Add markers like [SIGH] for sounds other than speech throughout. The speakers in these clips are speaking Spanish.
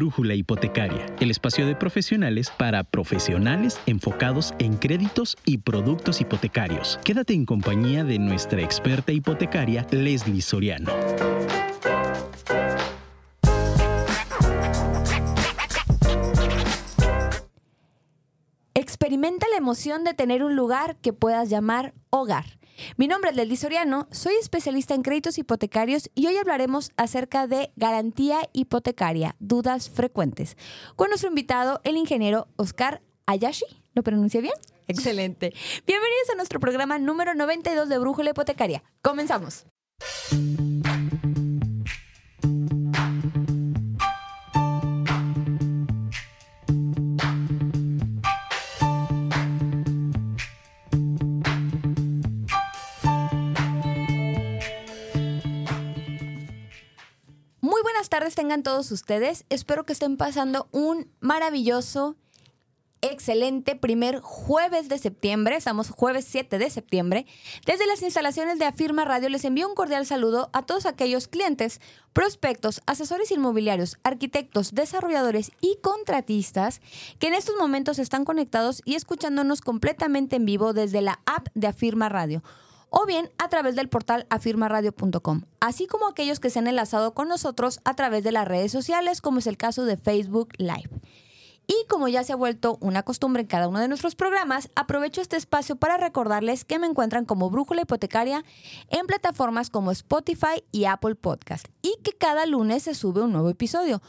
Brújula Hipotecaria, el espacio de profesionales para profesionales enfocados en créditos y productos hipotecarios. Quédate en compañía de nuestra experta hipotecaria, Leslie Soriano. Experimenta la emoción de tener un lugar que puedas llamar hogar. Mi nombre es Leslie Soriano, soy especialista en créditos hipotecarios y hoy hablaremos acerca de garantía hipotecaria, dudas frecuentes, con nuestro invitado, el ingeniero Oscar Ayashi. ¿Lo pronuncia bien? Excelente. [LAUGHS] Bienvenidos a nuestro programa número 92 de Brújula Hipotecaria. Comenzamos. Tengan todos ustedes. Espero que estén pasando un maravilloso, excelente primer jueves de septiembre. Estamos jueves 7 de septiembre. Desde las instalaciones de Afirma Radio les envío un cordial saludo a todos aquellos clientes, prospectos, asesores inmobiliarios, arquitectos, desarrolladores y contratistas que en estos momentos están conectados y escuchándonos completamente en vivo desde la app de Afirma Radio o bien a través del portal afirmaradio.com, así como aquellos que se han enlazado con nosotros a través de las redes sociales, como es el caso de Facebook Live. Y como ya se ha vuelto una costumbre en cada uno de nuestros programas, aprovecho este espacio para recordarles que me encuentran como Brújula Hipotecaria en plataformas como Spotify y Apple Podcast y que cada lunes se sube un nuevo episodio.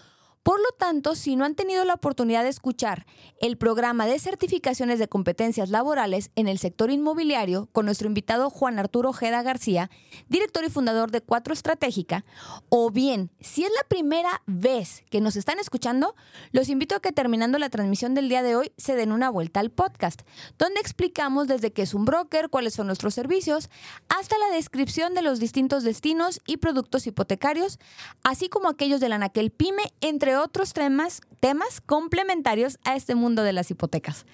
Por lo tanto, si no han tenido la oportunidad de escuchar el programa de certificaciones de competencias laborales en el sector inmobiliario con nuestro invitado Juan Arturo Ojeda García, director y fundador de Cuatro Estratégica, o bien, si es la primera vez que nos están escuchando, los invito a que terminando la transmisión del día de hoy se den una vuelta al podcast, donde explicamos desde qué es un broker, cuáles son nuestros servicios, hasta la descripción de los distintos destinos y productos hipotecarios, así como aquellos del Anaquel Pyme, entre otros temas, temas complementarios a este mundo de las hipotecas.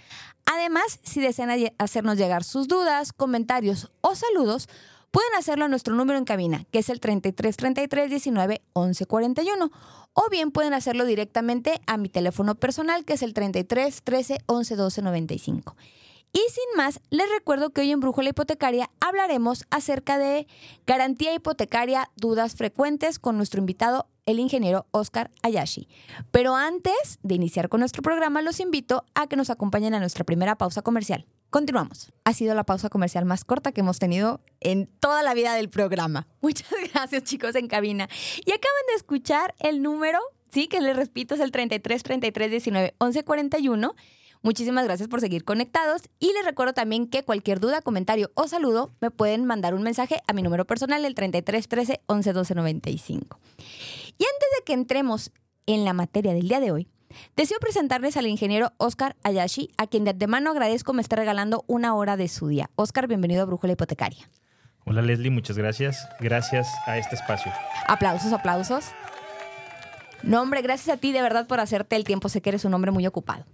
Además, si desean hacernos llegar sus dudas, comentarios o saludos, pueden hacerlo a nuestro número en cabina, que es el 33 33 19 11 41. O bien pueden hacerlo directamente a mi teléfono personal, que es el 33 13 11 12 95. Y sin más, les recuerdo que hoy en Brújula Hipotecaria hablaremos acerca de garantía hipotecaria, dudas frecuentes con nuestro invitado, el ingeniero Oscar Ayashi. Pero antes de iniciar con nuestro programa, los invito a que nos acompañen a nuestra primera pausa comercial. Continuamos. Ha sido la pausa comercial más corta que hemos tenido en toda la vida del programa. [LAUGHS] Muchas gracias, chicos, en cabina. Y acaban de escuchar el número, sí, que les repito, es el 33 33 19 11 41 Muchísimas gracias por seguir conectados y les recuerdo también que cualquier duda, comentario o saludo me pueden mandar un mensaje a mi número personal, el 33 13 11 12 95. Y antes de que entremos en la materia del día de hoy, deseo presentarles al ingeniero Oscar Ayashi, a quien de antemano agradezco me esté regalando una hora de su día. Oscar, bienvenido a Brújula Hipotecaria. Hola Leslie, muchas gracias. Gracias a este espacio. Aplausos, aplausos. No, hombre, gracias a ti de verdad por hacerte el tiempo. Sé que eres un hombre muy ocupado.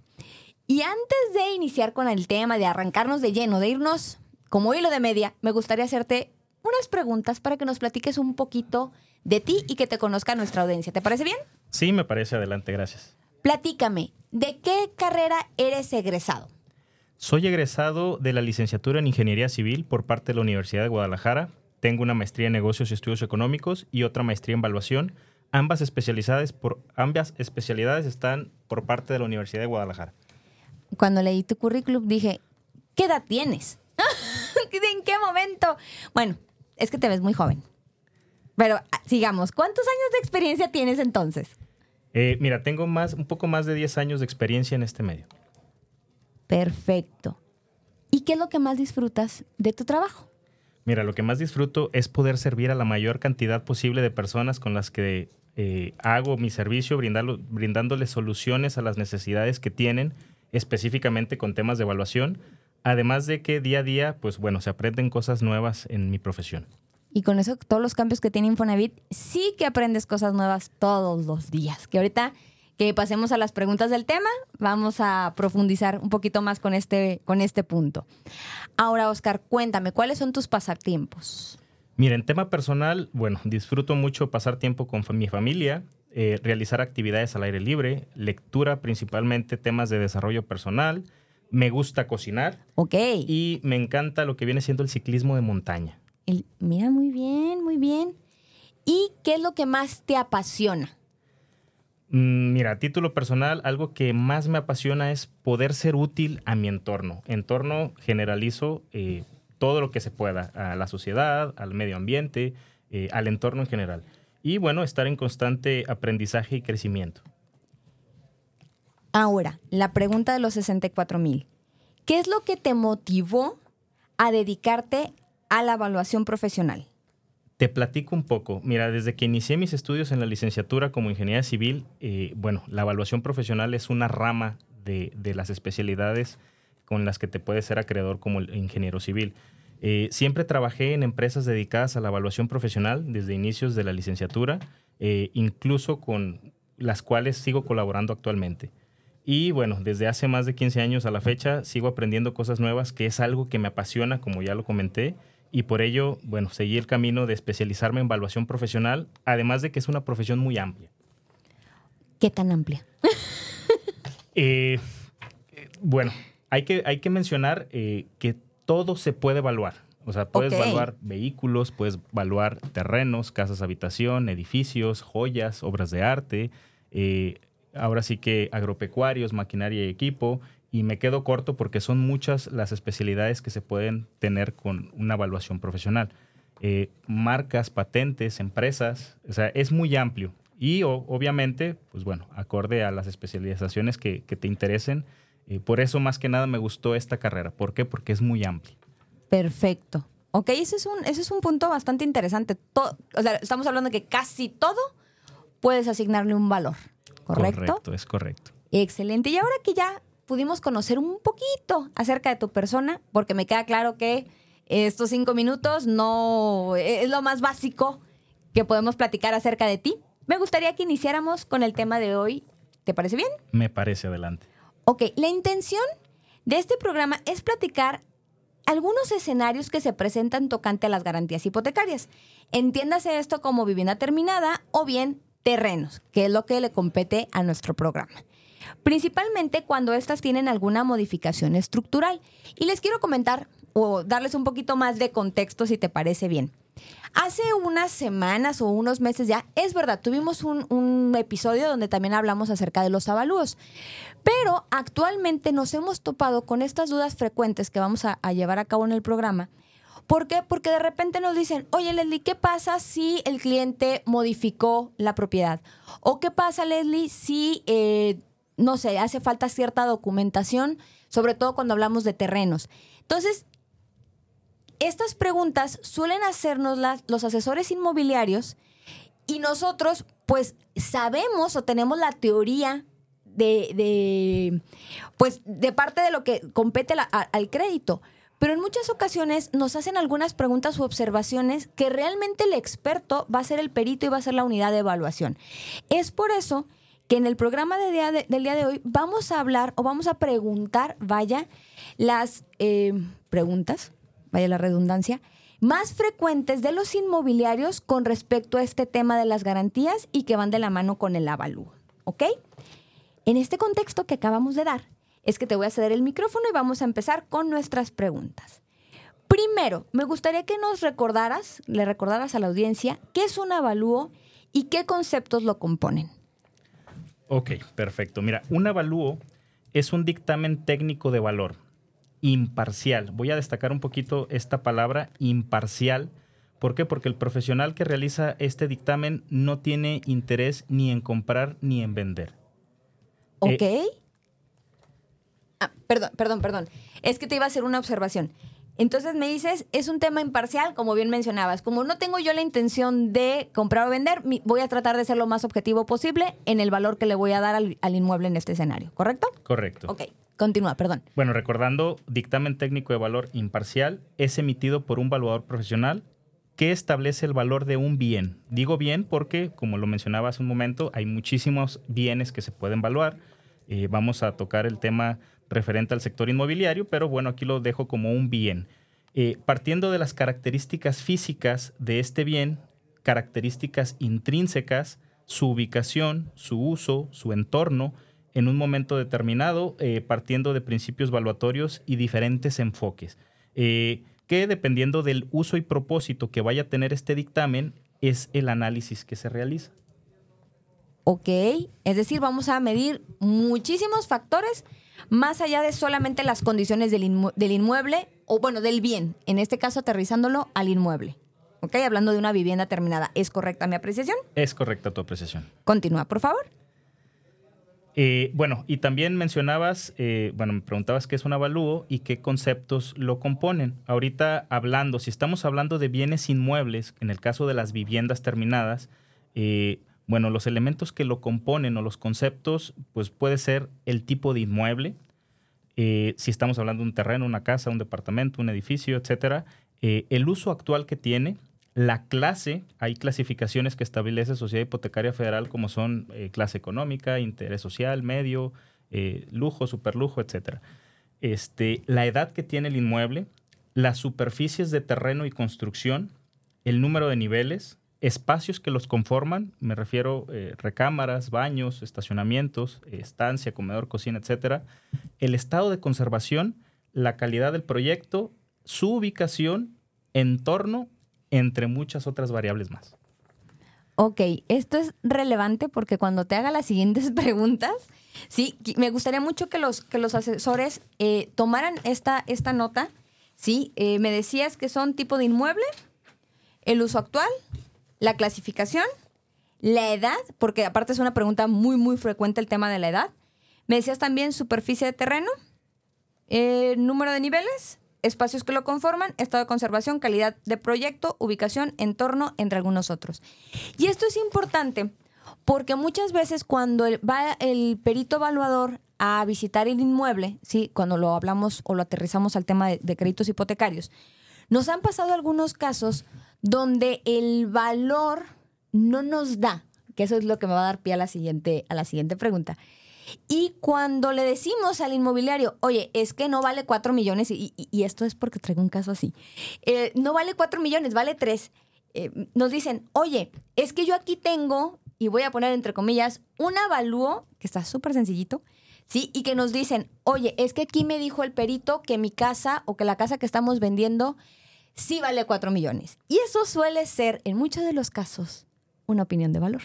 Y antes de iniciar con el tema, de arrancarnos de lleno, de irnos como hilo de media, me gustaría hacerte unas preguntas para que nos platiques un poquito de ti y que te conozca nuestra audiencia. ¿Te parece bien? Sí, me parece. Adelante, gracias. Platícame, ¿de qué carrera eres egresado? Soy egresado de la licenciatura en Ingeniería Civil por parte de la Universidad de Guadalajara. Tengo una maestría en Negocios y Estudios Económicos y otra maestría en Evaluación. Ambas especialidades, por, ambas especialidades están por parte de la Universidad de Guadalajara cuando leí tu currículum dije, ¿qué edad tienes? [LAUGHS] ¿En qué momento? Bueno, es que te ves muy joven. Pero ah, sigamos, ¿cuántos años de experiencia tienes entonces? Eh, mira, tengo más, un poco más de 10 años de experiencia en este medio. Perfecto. ¿Y qué es lo que más disfrutas de tu trabajo? Mira, lo que más disfruto es poder servir a la mayor cantidad posible de personas con las que eh, hago mi servicio, brindándoles soluciones a las necesidades que tienen específicamente con temas de evaluación, además de que día a día, pues bueno, se aprenden cosas nuevas en mi profesión. Y con eso, todos los cambios que tiene Infonavit, sí que aprendes cosas nuevas todos los días. Que ahorita que pasemos a las preguntas del tema, vamos a profundizar un poquito más con este, con este punto. Ahora, Oscar, cuéntame, ¿cuáles son tus pasatiempos? Mira, en tema personal, bueno, disfruto mucho pasar tiempo con mi familia, eh, realizar actividades al aire libre, lectura principalmente temas de desarrollo personal, me gusta cocinar Ok. y me encanta lo que viene siendo el ciclismo de montaña. El- mira, muy bien, muy bien. ¿Y qué es lo que más te apasiona? Mm, Mira, a título personal, algo que más me apasiona es poder ser útil a mi entorno. Entorno generalizo eh, todo lo que se pueda, a la sociedad, al medio ambiente, eh, al entorno en general. Y bueno, estar en constante aprendizaje y crecimiento. Ahora, la pregunta de los 64 mil. ¿Qué es lo que te motivó a dedicarte a la evaluación profesional? Te platico un poco. Mira, desde que inicié mis estudios en la licenciatura como ingeniería civil, eh, bueno, la evaluación profesional es una rama de, de las especialidades con las que te puedes ser acreedor como ingeniero civil. Eh, siempre trabajé en empresas dedicadas a la evaluación profesional desde inicios de la licenciatura, eh, incluso con las cuales sigo colaborando actualmente. Y bueno, desde hace más de 15 años a la fecha sigo aprendiendo cosas nuevas, que es algo que me apasiona, como ya lo comenté, y por ello, bueno, seguí el camino de especializarme en evaluación profesional, además de que es una profesión muy amplia. ¿Qué tan amplia? [LAUGHS] Eh, bueno, hay que, hay que mencionar eh, que todo se puede evaluar. O sea, puedes evaluar vehículos, puedes evaluar terrenos, casas habitación, edificios, joyas, obras de arte, eh, ahora sí que agropecuarios, maquinaria y equipo. Y me quedo corto porque son muchas las especialidades que se pueden tener con una evaluación profesional. Eh, marcas, patentes, empresas, o sea, es muy amplio. Y o- obviamente, pues bueno, acorde a las especializaciones que, que te interesen. Eh, por eso más que nada me gustó esta carrera. ¿Por qué? Porque es muy amplia. Perfecto. Ok, ese es un, ese es un punto bastante interesante. To- o sea, estamos hablando de que casi todo puedes asignarle un valor. ¿Correcto? Correcto, es correcto. Excelente. Y ahora que ya pudimos conocer un poquito acerca de tu persona, porque me queda claro que estos cinco minutos no es lo más básico que podemos platicar acerca de ti, me gustaría que iniciáramos con el tema de hoy. ¿Te parece bien? Me parece adelante. Ok, la intención de este programa es platicar algunos escenarios que se presentan tocante a las garantías hipotecarias. Entiéndase esto como vivienda terminada o bien terrenos, que es lo que le compete a nuestro programa. Principalmente cuando estas tienen alguna modificación estructural. Y les quiero comentar o darles un poquito más de contexto si te parece bien. Hace unas semanas o unos meses ya, es verdad, tuvimos un, episodio donde también hablamos acerca de los avalúos, pero actualmente nos hemos topado con estas dudas frecuentes que vamos a, a llevar a cabo en el programa. ¿Por qué? Porque de repente nos dicen, oye Leslie, ¿qué pasa si el cliente modificó la propiedad? ¿O qué pasa, Leslie, si, eh, no sé, hace falta cierta documentación, sobre todo cuando hablamos de terrenos? Entonces, estas preguntas suelen hacernos los asesores inmobiliarios y nosotros pues sabemos o tenemos la teoría de, de, pues de parte de lo que compete al crédito. Pero en muchas ocasiones nos hacen algunas preguntas u observaciones que realmente el experto va a ser el perito y va a ser la unidad de evaluación. Es por eso que en el programa del día de hoy vamos a hablar o vamos a preguntar, vaya, las eh, preguntas, vaya la redundancia, más frecuentes de los inmobiliarios con respecto a este tema de las garantías y que van de la mano con el avalúo. ¿Ok? En este contexto que acabamos de dar, es que te voy a ceder el micrófono y vamos a empezar con nuestras preguntas. Primero, me gustaría que nos recordaras, le recordaras a la audiencia qué es un avalúo y qué conceptos lo componen. Ok, perfecto. Mira, un avalúo es un dictamen técnico de valor imparcial. Voy a destacar un poquito esta palabra imparcial. ¿Por qué? Porque el profesional que realiza este dictamen no tiene interés ni en comprar ni en vender. ¿Ok? Ah, perdón, perdón, perdón. Es que te iba a hacer una observación. Entonces me dices, es un tema imparcial, como bien mencionabas. Como no tengo yo la intención de comprar o vender, voy a tratar de ser lo más objetivo posible en el valor que le voy a dar al, al inmueble en este escenario, ¿correcto? Correcto. Ok, continúa, perdón. Bueno, recordando, dictamen técnico de valor imparcial es emitido por un valuador profesional que establece el valor de un bien. Digo bien porque, como lo mencionaba hace un momento, hay muchísimos bienes que se pueden valuar. Eh, vamos a tocar el tema referente al sector inmobiliario, pero bueno, aquí lo dejo como un bien. Eh, partiendo de las características físicas de este bien, características intrínsecas, su ubicación, su uso, su entorno en un momento determinado, eh, partiendo de principios valuatorios y diferentes enfoques, eh, que dependiendo del uso y propósito que vaya a tener este dictamen, es el análisis que se realiza. Ok, es decir, vamos a medir muchísimos factores más allá de solamente las condiciones del, inmueble o bueno, del bien, en este caso aterrizándolo al inmueble. ¿Ok? Hablando de una vivienda terminada. ¿Es correcta mi apreciación? Es correcta tu apreciación. Continúa, por favor. Eh, bueno, y también mencionabas, eh, bueno, me preguntabas qué es un avalúo y qué conceptos lo componen. Ahorita hablando, si estamos hablando de bienes inmuebles, en el caso de las viviendas terminadas, eh, bueno, los elementos que lo componen o los conceptos, pues puede ser el tipo de inmueble, si estamos hablando de un terreno, una casa, un departamento, un edificio, etcétera, el uso actual que tiene, la clase, hay clasificaciones que establece Sociedad Hipotecaria Federal como son eh, clase económica, interés social, medio, eh, lujo, superlujo, etc. Este, la edad que tiene el inmueble, las superficies de terreno y construcción, el número de niveles, espacios que los conforman, me refiero eh, recámaras, baños, estacionamientos, estancia, comedor, cocina, etc. El estado de conservación, la calidad del proyecto, su ubicación, entorno entre muchas otras variables más. Ok, esto es relevante porque cuando te haga las siguientes [LAUGHS] preguntas, sí, me gustaría mucho que los, que los asesores eh, tomaran esta, esta nota. Sí, eh, me decías que son tipo de inmueble, el uso actual, la clasificación, la edad, porque aparte es una pregunta muy, muy frecuente el tema de la edad. Me decías también superficie de terreno, eh, número de niveles, espacios que lo conforman, estado de conservación, calidad de proyecto, ubicación, entorno, entre algunos otros. Y esto es importante porque muchas veces cuando va el perito evaluador a visitar el inmueble, ¿sí? cuando lo hablamos o lo aterrizamos al tema de, créditos hipotecarios, nos han pasado algunos casos donde el valor no nos da, que eso es lo que me va a dar pie a la siguiente, a la siguiente pregunta. Y cuando le decimos al inmobiliario, oye, es que no vale 4 millones, y, esto es porque traigo un caso así, eh, no vale 4 millones, vale 3. Eh, nos dicen, oye, es que yo aquí tengo, y voy a poner entre comillas, un avalúo, que está súper sencillito, ¿sí? Y que nos dicen, oye, es que aquí me dijo el perito que mi casa o que la casa que estamos vendiendo sí vale 4 millones. Y eso suele ser, en muchos de los casos, una opinión de valor,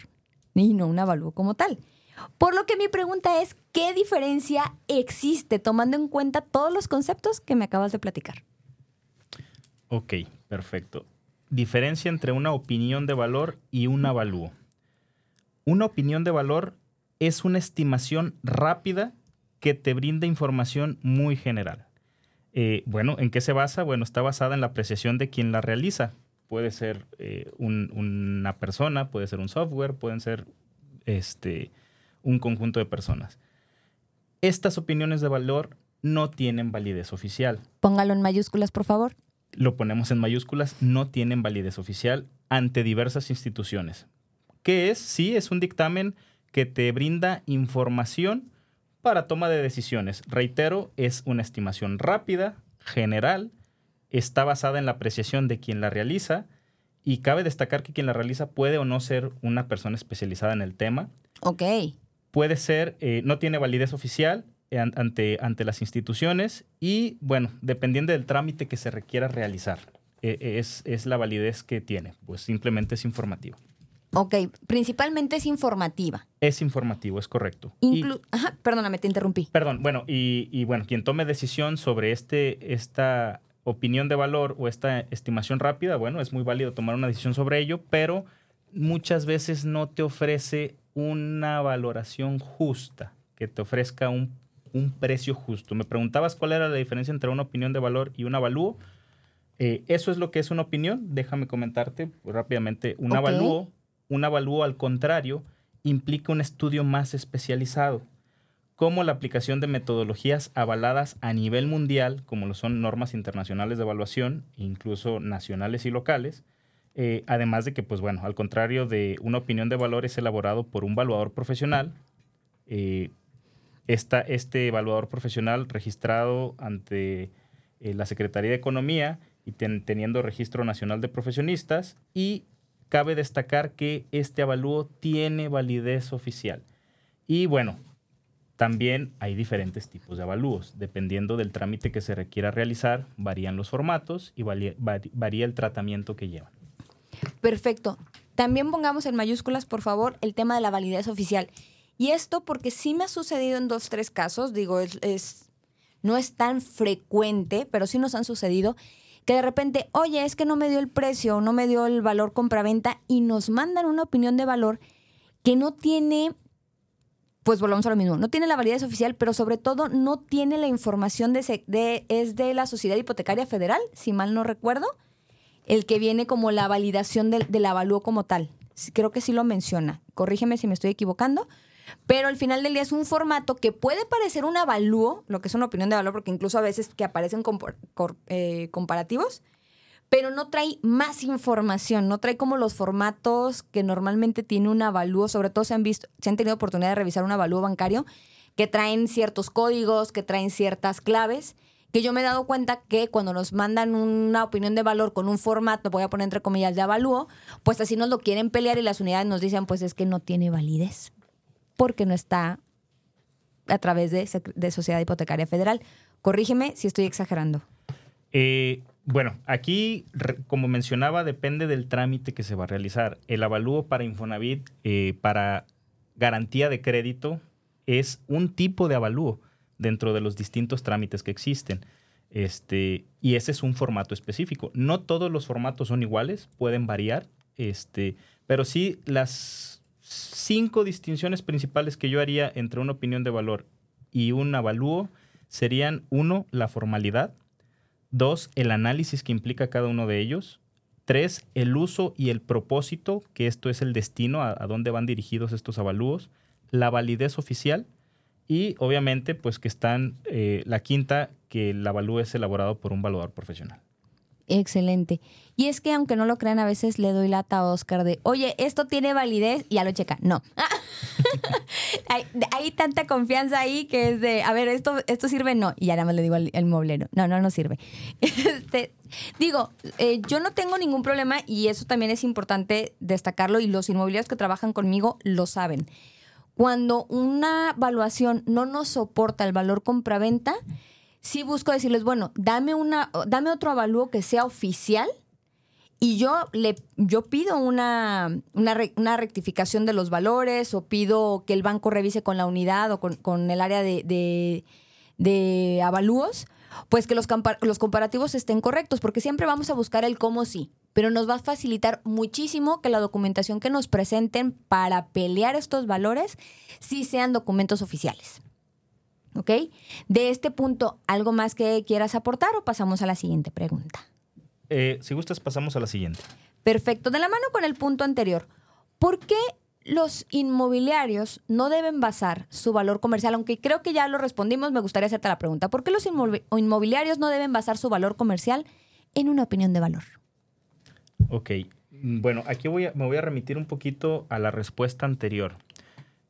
y no un avalúo como tal. Por lo que mi pregunta es, ¿qué diferencia existe tomando en cuenta todos los conceptos que me acabas de platicar? Ok, perfecto. Diferencia entre una opinión de valor y un avalúo. Una opinión de valor es una estimación rápida que te brinda información muy general. Eh, bueno, ¿en qué se basa? Bueno, está basada en la apreciación de quien la realiza. Puede ser eh, una persona, puede ser un software, pueden ser este, un conjunto de personas. Estas opiniones de valor no tienen validez oficial. Póngalo en mayúsculas, por favor. Lo ponemos en mayúsculas, no tienen validez oficial ante diversas instituciones. ¿Qué es? Sí, es un dictamen que te brinda información para toma de decisiones. Reitero, es una estimación rápida, general, está basada en la apreciación de quien la realiza y cabe destacar que quien la realiza puede o no ser una persona especializada en el tema. Ok puede ser, eh, no tiene validez oficial ante, ante las instituciones y, bueno, dependiendo del trámite que se requiera realizar, e, e, es, es la validez que tiene, pues simplemente es informativa. Ok, principalmente es informativa. Es informativo, es correcto. Ajá, perdóname, te interrumpí. Perdón, bueno, y, y, bueno, quien tome decisión sobre este, esta opinión de valor o esta estimación rápida, bueno, es muy válido tomar una decisión sobre ello, pero muchas veces no te ofrece una valoración justa, que te ofrezca un, precio justo. Me preguntabas cuál era la diferencia entre una opinión de valor y un avalúo. Eh, eso es lo que es una opinión. Déjame comentarte rápidamente. Un avalúo, un avalúo al contrario, implica un estudio más especializado, como la aplicación de metodologías avaladas a nivel mundial, como lo son normas internacionales de evaluación, incluso nacionales y locales, eh, además de que, pues bueno, al contrario de una opinión de valor es elaborado por un evaluador profesional. Eh, este evaluador profesional registrado ante eh, la Secretaría de Economía y teniendo registro nacional de profesionistas y cabe destacar que este avalúo tiene validez oficial. Y bueno, también hay diferentes tipos de avalúos. Dependiendo del trámite que se requiera realizar, varían los formatos y varía, varía el tratamiento que llevan. Perfecto. También pongamos en mayúsculas, por favor, el tema de la validez oficial. Y esto porque sí me ha sucedido en dos, tres casos, digo, es, no es tan frecuente, pero sí nos han sucedido, que de repente, oye, es que no me dio el precio, no me dio el valor compraventa y nos mandan una opinión de valor que no tiene pues volvamos a lo mismo. No tiene la validez oficial, pero sobre todo no tiene la información de, de, es de la Sociedad Hipotecaria Federal, si mal no recuerdo, el que viene como la validación del, del avalúo como tal. Creo que sí lo menciona. Corrígeme si me estoy equivocando. Pero al final del día es un formato que puede parecer un avalúo, lo que es una opinión de valor, porque incluso a veces que aparecen eh, comparativos, pero no trae más información, no trae como los formatos que normalmente tiene un avalúo, sobre todo se han visto, se han tenido oportunidad de revisar un avalúo bancario que traen ciertos códigos, que traen ciertas claves, que yo me he dado cuenta que cuando nos mandan una opinión de valor con un formato, voy a poner entre comillas de avalúo, pues así nos lo quieren pelear y las unidades nos dicen, pues es que no tiene validez, porque no está a través de, de Sociedad Hipotecaria Federal. Corrígeme si estoy exagerando. Eh, bueno, aquí, como mencionaba, depende del trámite que se va a realizar. El avalúo para Infonavit, eh, para garantía de crédito, es un tipo de avalúo dentro de los distintos trámites que existen. Este, y ese es un formato específico. No todos los formatos son iguales, pueden variar, este, pero sí las cinco distinciones principales que yo haría entre una opinión de valor y un avalúo serían, uno, la formalidad, Dos, el análisis que implica cada uno de ellos. Tres, el uso y el propósito, que esto es el destino, a, dónde van dirigidos estos avalúos. La validez oficial. Y obviamente, pues que están eh, la quinta, que el avalúo es elaborado por un evaluador profesional. Excelente. Y es que aunque no lo crean, a veces le doy lata a Oscar de, oye, esto tiene validez y ya lo checa. No. [LAUGHS] [LAUGHS] hay, tanta confianza ahí que es de, a ver, esto, esto sirve, no. Y ya nada más le digo al, moblero, no, no, no sirve. [LAUGHS] Este, digo, eh, yo no tengo ningún problema y eso también es importante destacarlo y los inmobiliarios que trabajan conmigo lo saben. Cuando una evaluación no nos soporta el valor compraventa, sí busco decirles, bueno, dame, una, dame otro avalúo que sea oficial y yo, le, yo pido una, una, rectificación de los valores o pido que el banco revise con la unidad o con, el área de, de, avalúos, pues que los comparativos estén correctos, porque siempre vamos a buscar el cómo sí, pero nos va a facilitar muchísimo que la documentación que nos presenten para pelear estos valores sí sean documentos oficiales. ¿Ok? De este punto, ¿algo más que quieras aportar o pasamos a la siguiente pregunta? Eh, si gustas, pasamos a la siguiente. Perfecto. De la mano con el punto anterior, ¿por qué los inmobiliarios no deben basar su valor comercial? Aunque creo que ya lo respondimos, me gustaría hacerte la pregunta. ¿Por qué los inmobiliarios no deben basar su valor comercial en una opinión de valor? Ok. Bueno, aquí voy me voy a remitir un poquito a la respuesta anterior.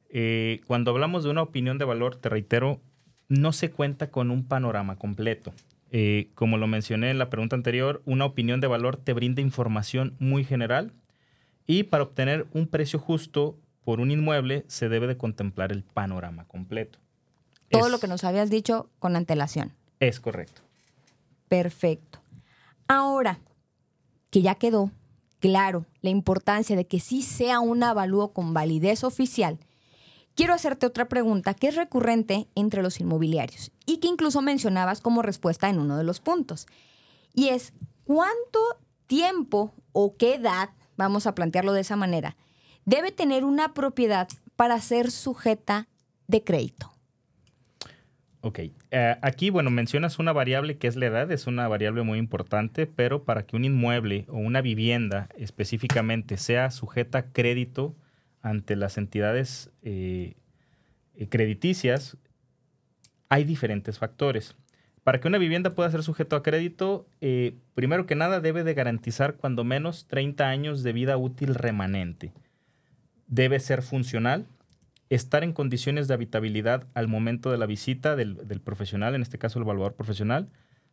Eh, cuando hablamos de una opinión de valor, te reitero, no se cuenta con un panorama completo. Eh, como lo mencioné en la pregunta anterior, una opinión de valor te brinda información muy general y para obtener un precio justo por un inmueble se debe de contemplar el panorama completo. Todo lo que nos habías dicho con antelación. Es correcto. Perfecto. Ahora que ya quedó claro la importancia de que sí sea un avalúo con validez oficial quiero hacerte otra pregunta que es recurrente entre los inmobiliarios y que incluso mencionabas como respuesta en uno de los puntos. Y es, ¿cuánto tiempo o qué edad, vamos a plantearlo de esa manera, debe tener una propiedad para ser sujeta de crédito? Ok, eh, aquí, bueno, mencionas una variable que es la edad, es una variable muy importante, pero para que un inmueble o una vivienda específicamente sea sujeta a crédito, ante las entidades eh, crediticias, hay diferentes factores. Para que una vivienda pueda ser sujeto a crédito, eh, primero que nada debe de garantizar cuando menos 30 años de vida útil remanente. Debe ser funcional, estar en condiciones de habitabilidad al momento de la visita del, profesional, en este caso el evaluador profesional,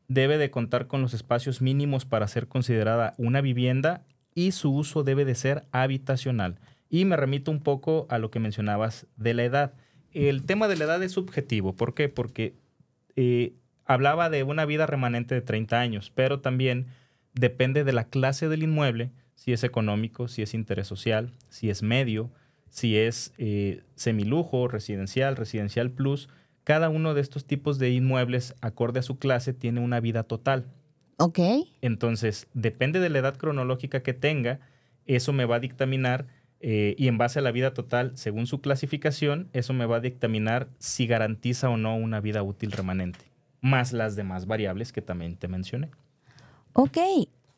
debe de contar con los espacios mínimos para ser considerada una vivienda y su uso debe de ser habitacional. Y me remito un poco a lo que mencionabas de la edad. El tema de la edad es subjetivo. ¿Por qué? Porque eh, hablaba de una vida remanente de 30 años, pero también depende de la clase del inmueble, si es económico, si es interés social, si es medio, si es eh, semilujo, residencial, residencial plus. Cada uno de estos tipos de inmuebles, acorde a su clase, tiene una vida total. Ok. Entonces, depende de la edad cronológica que tenga, eso me va a dictaminar eh, y en base a la vida total, según su clasificación, eso me va a dictaminar si garantiza o no una vida útil remanente, más las demás variables que también te mencioné. Ok,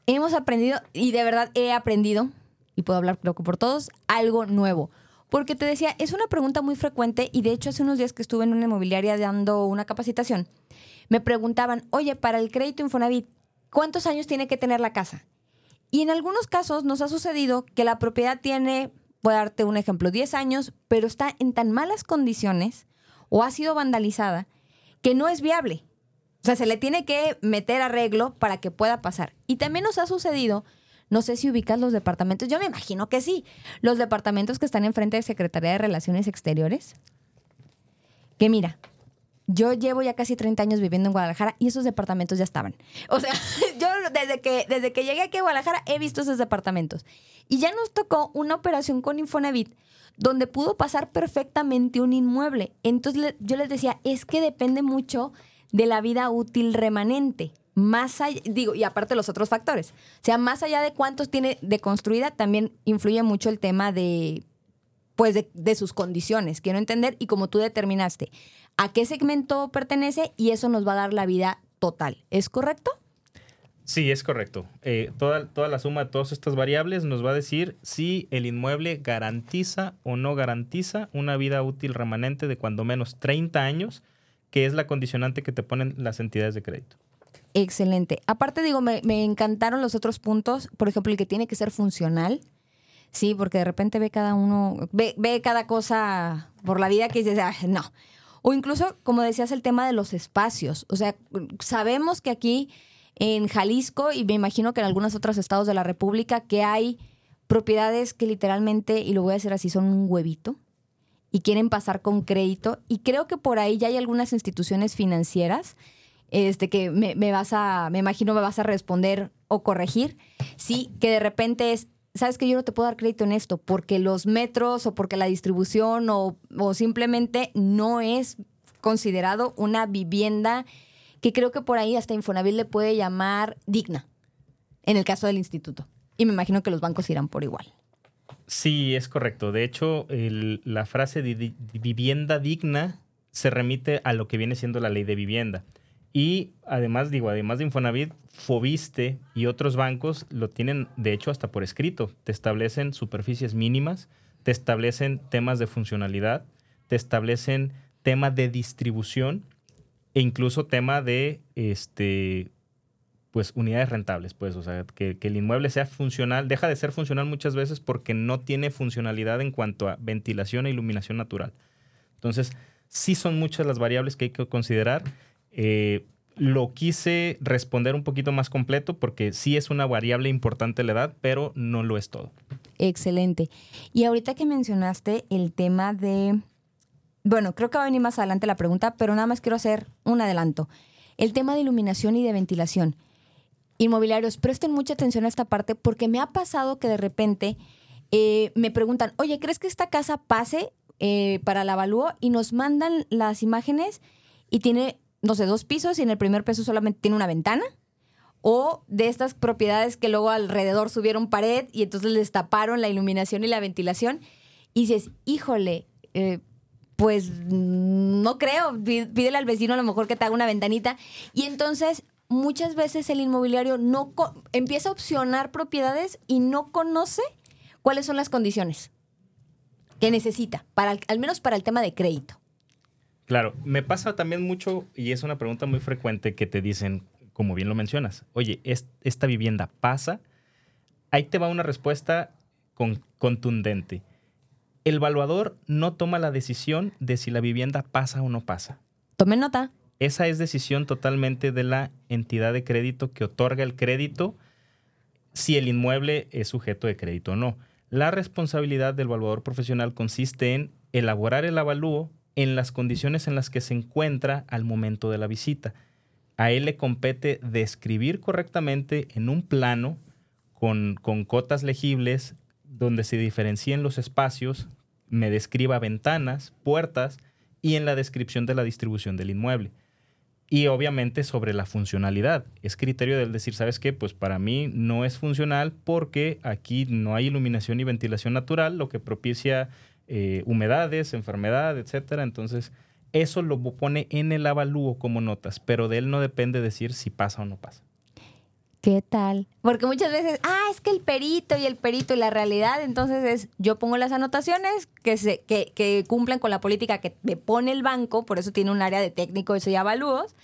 hemos aprendido, y de verdad he aprendido, y puedo hablar creo que por todos, algo nuevo. Porque te decía, es una pregunta muy frecuente y de hecho hace unos días que estuve en una inmobiliaria dando una capacitación, me preguntaban, oye, para el crédito Infonavit, ¿cuántos años tiene que tener la casa? Y en algunos casos nos ha sucedido que la propiedad tiene, voy a darte un ejemplo, 10 años, pero está en tan malas condiciones o ha sido vandalizada que no es viable. O sea, se le tiene que meter arreglo para que pueda pasar. Y también nos ha sucedido, no sé si ubicas los departamentos, yo me imagino que sí, los departamentos que están enfrente de Secretaría de Relaciones Exteriores. Que mira, yo llevo ya casi 30 años viviendo en Guadalajara y esos departamentos ya estaban. [LAUGHS] O sea, [LAUGHS] yo desde que, desde que llegué aquí a Guadalajara he visto esos departamentos. Y ya nos tocó una operación con Infonavit donde pudo pasar perfectamente un inmueble. Entonces yo les decía, es que depende mucho de la vida útil remanente. Más allá, digo, y aparte los otros factores. O sea, más allá de cuántos tiene de construida, también influye mucho el tema de pues de, sus condiciones, quiero entender, y como tú determinaste, a qué segmento pertenece y eso nos va a dar la vida total. ¿Es correcto? Sí, es correcto. Eh, toda, toda la suma de todas estas variables nos va a decir si el inmueble garantiza o no garantiza una vida útil remanente de cuando menos 30 años, que es la condicionante que te ponen las entidades de crédito. Excelente. Aparte, digo, me, me encantaron los otros puntos. Por ejemplo, el que tiene que ser funcional. Sí, porque de repente ve cada uno, ve, ve cada cosa por la vida que dices, ah, no. O incluso, como decías, el tema de los espacios. O sea, sabemos que aquí en Jalisco y me imagino que en algunos otros estados de la República que hay propiedades que literalmente, y lo voy a decir así, son un huevito y quieren pasar con crédito. Y creo que por ahí ya hay algunas instituciones financieras este, que me, vas a, me imagino me vas a responder o corregir. Sí, que de repente es, sabes que yo no te puedo dar crédito en esto porque los metros o porque la distribución o, o, simplemente no es considerado una vivienda que creo que por ahí hasta Infonavit le puede llamar digna, en el caso del instituto. Y me imagino que los bancos irán por igual. Sí, es correcto. De hecho, la frase de vivienda digna se remite a lo que viene siendo la ley de vivienda. Y además, digo, además de Infonavit, Fobiste y otros bancos lo tienen, de hecho, hasta por escrito. Te establecen superficies mínimas, te establecen temas de funcionalidad, te establecen temas de distribución e incluso tema de este pues unidades rentables, pues, o sea, que, que, el inmueble sea funcional, deja de ser funcional muchas veces porque no tiene funcionalidad en cuanto a ventilación e iluminación natural. Entonces, sí son muchas las variables que hay que considerar. Eh, lo quise responder un poquito más completo porque sí es una variable importante la edad, pero no lo es todo. Excelente. Y ahorita que mencionaste el tema de, bueno, creo que va a venir más adelante la pregunta, pero nada más quiero hacer un adelanto. El tema de iluminación y de ventilación. Inmobiliarios, presten mucha atención a esta parte porque me ha pasado que de repente eh, me preguntan, oye, ¿crees que esta casa pase eh, para la avalúo? Y nos mandan las imágenes y tiene no sé, dos pisos y en el primer piso solamente tiene una ventana. O de estas propiedades que luego alrededor subieron pared y entonces les taparon la iluminación y la ventilación. Y dices, híjole, eh, pues no creo, pídele al vecino a lo mejor que te haga una ventanita. Y entonces muchas veces el inmobiliario no empieza a opcionar propiedades y no conoce cuáles son las condiciones que necesita, para, al menos para el tema de crédito. Claro, me pasa también mucho, y es una pregunta muy frecuente que te dicen, como bien lo mencionas, oye, ¿esta vivienda pasa? Ahí te va una respuesta con, contundente. El evaluador no toma la decisión de si la vivienda pasa o no pasa. Tome nota. Esa es decisión totalmente de la entidad de crédito que otorga el crédito si el inmueble es sujeto de crédito o no. La responsabilidad del evaluador profesional consiste en elaborar el avalúo en las condiciones en las que se encuentra al momento de la visita. A él le compete describir correctamente en un plano con, con cotas legibles donde se diferencien los espacios, me describa ventanas, puertas y en la descripción de la distribución del inmueble. Y obviamente sobre la funcionalidad. Es criterio del decir, ¿sabes qué? Pues para mí no es funcional porque aquí no hay iluminación y ventilación natural, lo que propicia eh, humedades, enfermedad, etcétera. Entonces, eso lo pone en el avalúo como notas, pero de él no depende decir si pasa o no pasa. ¿Qué tal? Porque muchas veces, ah, es que el perito y el perito y la realidad, entonces es, yo pongo las anotaciones que, se, que, que cumplen con la política que me pone el banco, por eso tiene un área de técnico eso y avalúos,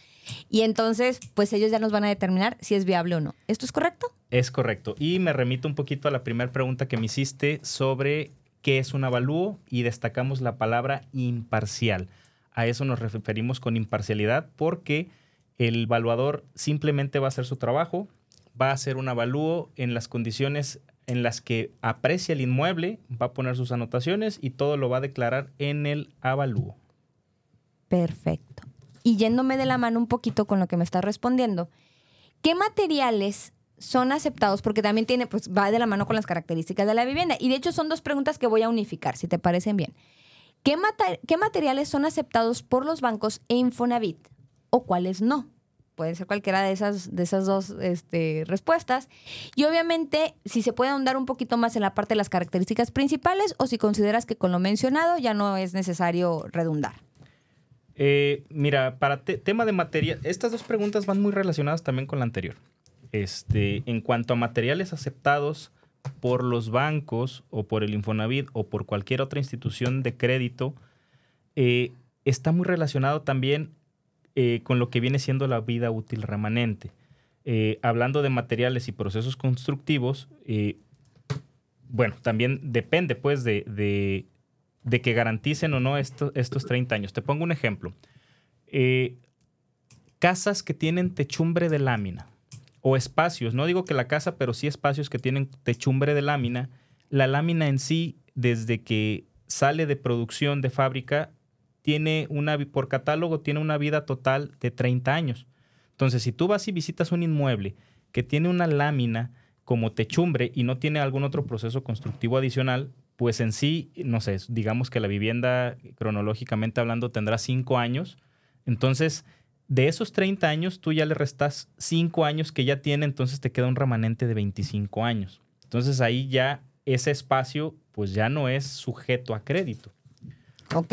y entonces, pues ellos ya nos van a determinar si es viable o no. ¿Esto es correcto? Es correcto. Y me remito un poquito a la primera pregunta que me hiciste sobre qué es un avalúo y destacamos la palabra imparcial. A eso nos referimos con imparcialidad porque el evaluador simplemente va a hacer su trabajo, va a hacer un avalúo en las condiciones en las que aprecia el inmueble, va a poner sus anotaciones y todo lo va a declarar en el avalúo. Perfecto. Y yéndome de la mano un poquito con lo que me está respondiendo, ¿qué materiales son aceptados? Porque también tiene, pues va de la mano con las características de la vivienda. Y de hecho son dos preguntas que voy a unificar, si te parecen bien. ¿Qué, qué materiales son aceptados por los bancos e Infonavit o cuáles no? Puede ser cualquiera de esas, de esas dos este, respuestas. Y obviamente, si se puede ahondar un poquito más en la parte de las características principales o si consideras que con lo mencionado ya no es necesario redundar. Eh, mira, para tema de material, estas dos preguntas van muy relacionadas también con la anterior. Este, en cuanto a materiales aceptados por los bancos o por el Infonavit o por cualquier otra institución de crédito, eh, está muy relacionado también eh, con lo que viene siendo la vida útil remanente. Eh, hablando de materiales y procesos constructivos, bueno, también depende pues de, que garanticen o no estos 30 años. Te pongo un ejemplo. casas que tienen techumbre de lámina o espacios, no digo que la casa, pero sí espacios que tienen techumbre de lámina, la lámina en sí, desde que sale de producción de fábrica, tiene una, por catálogo, tiene una vida total de 30 años. Entonces, si tú vas y visitas un inmueble que tiene una lámina como techumbre y no tiene algún otro proceso constructivo adicional, pues en sí, no sé, digamos que la vivienda cronológicamente hablando tendrá 5 años. Entonces, de esos 30 años, tú ya le restas 5 años que ya tiene, entonces te queda un remanente de 25 años. Entonces ahí ya ese espacio, pues ya no es sujeto a crédito. Ok.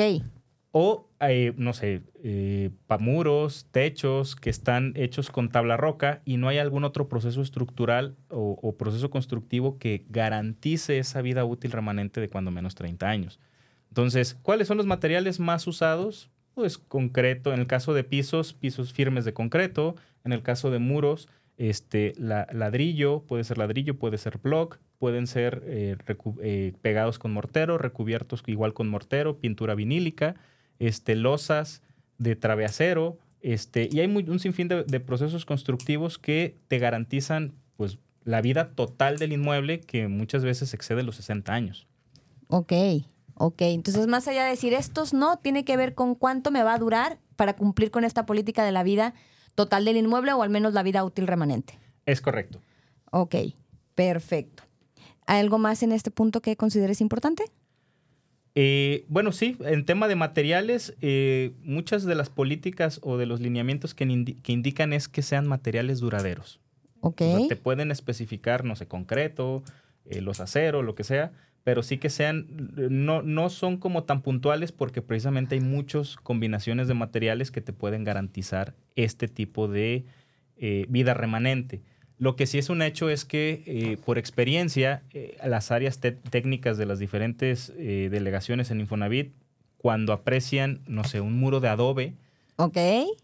O, eh, no sé, eh, muros, techos que están hechos con tabla roca y no hay algún otro proceso estructural o, proceso constructivo que garantice esa vida útil remanente de cuando menos 30 años. Entonces, ¿cuáles son los materiales más usados? Pues concreto, en el caso de pisos, pisos firmes de concreto, en el caso de muros, este, ladrillo, puede ser ladrillo, puede ser block, pueden ser eh, eh, pegados con mortero, recubiertos igual con mortero, pintura vinílica, este, losas de traveacero, este, y hay un sinfín de, procesos constructivos que te garantizan pues, la vida total del inmueble que muchas veces excede los 60 años. Ok, ok. Entonces, más allá de decir estos no, tiene que ver con cuánto me va a durar para cumplir con esta política de la vida total del inmueble o al menos la vida útil remanente. Es correcto. Ok, perfecto. ¿Hay algo más en este punto que consideres importante? Eh, bueno, sí, en tema de materiales, eh, muchas de las políticas o de los lineamientos que, indican es que sean materiales duraderos. Ok. te pueden especificar, no sé, concreto, eh, los aceros, lo que sea, pero sí que sean, no, no son como tan puntuales porque precisamente hay muchas combinaciones de materiales que te pueden garantizar este tipo de vida remanente. Lo que sí es un hecho es que, eh, por experiencia, eh, las áreas técnicas de las diferentes eh, delegaciones en Infonavit, cuando aprecian, no sé, un muro de adobe, ok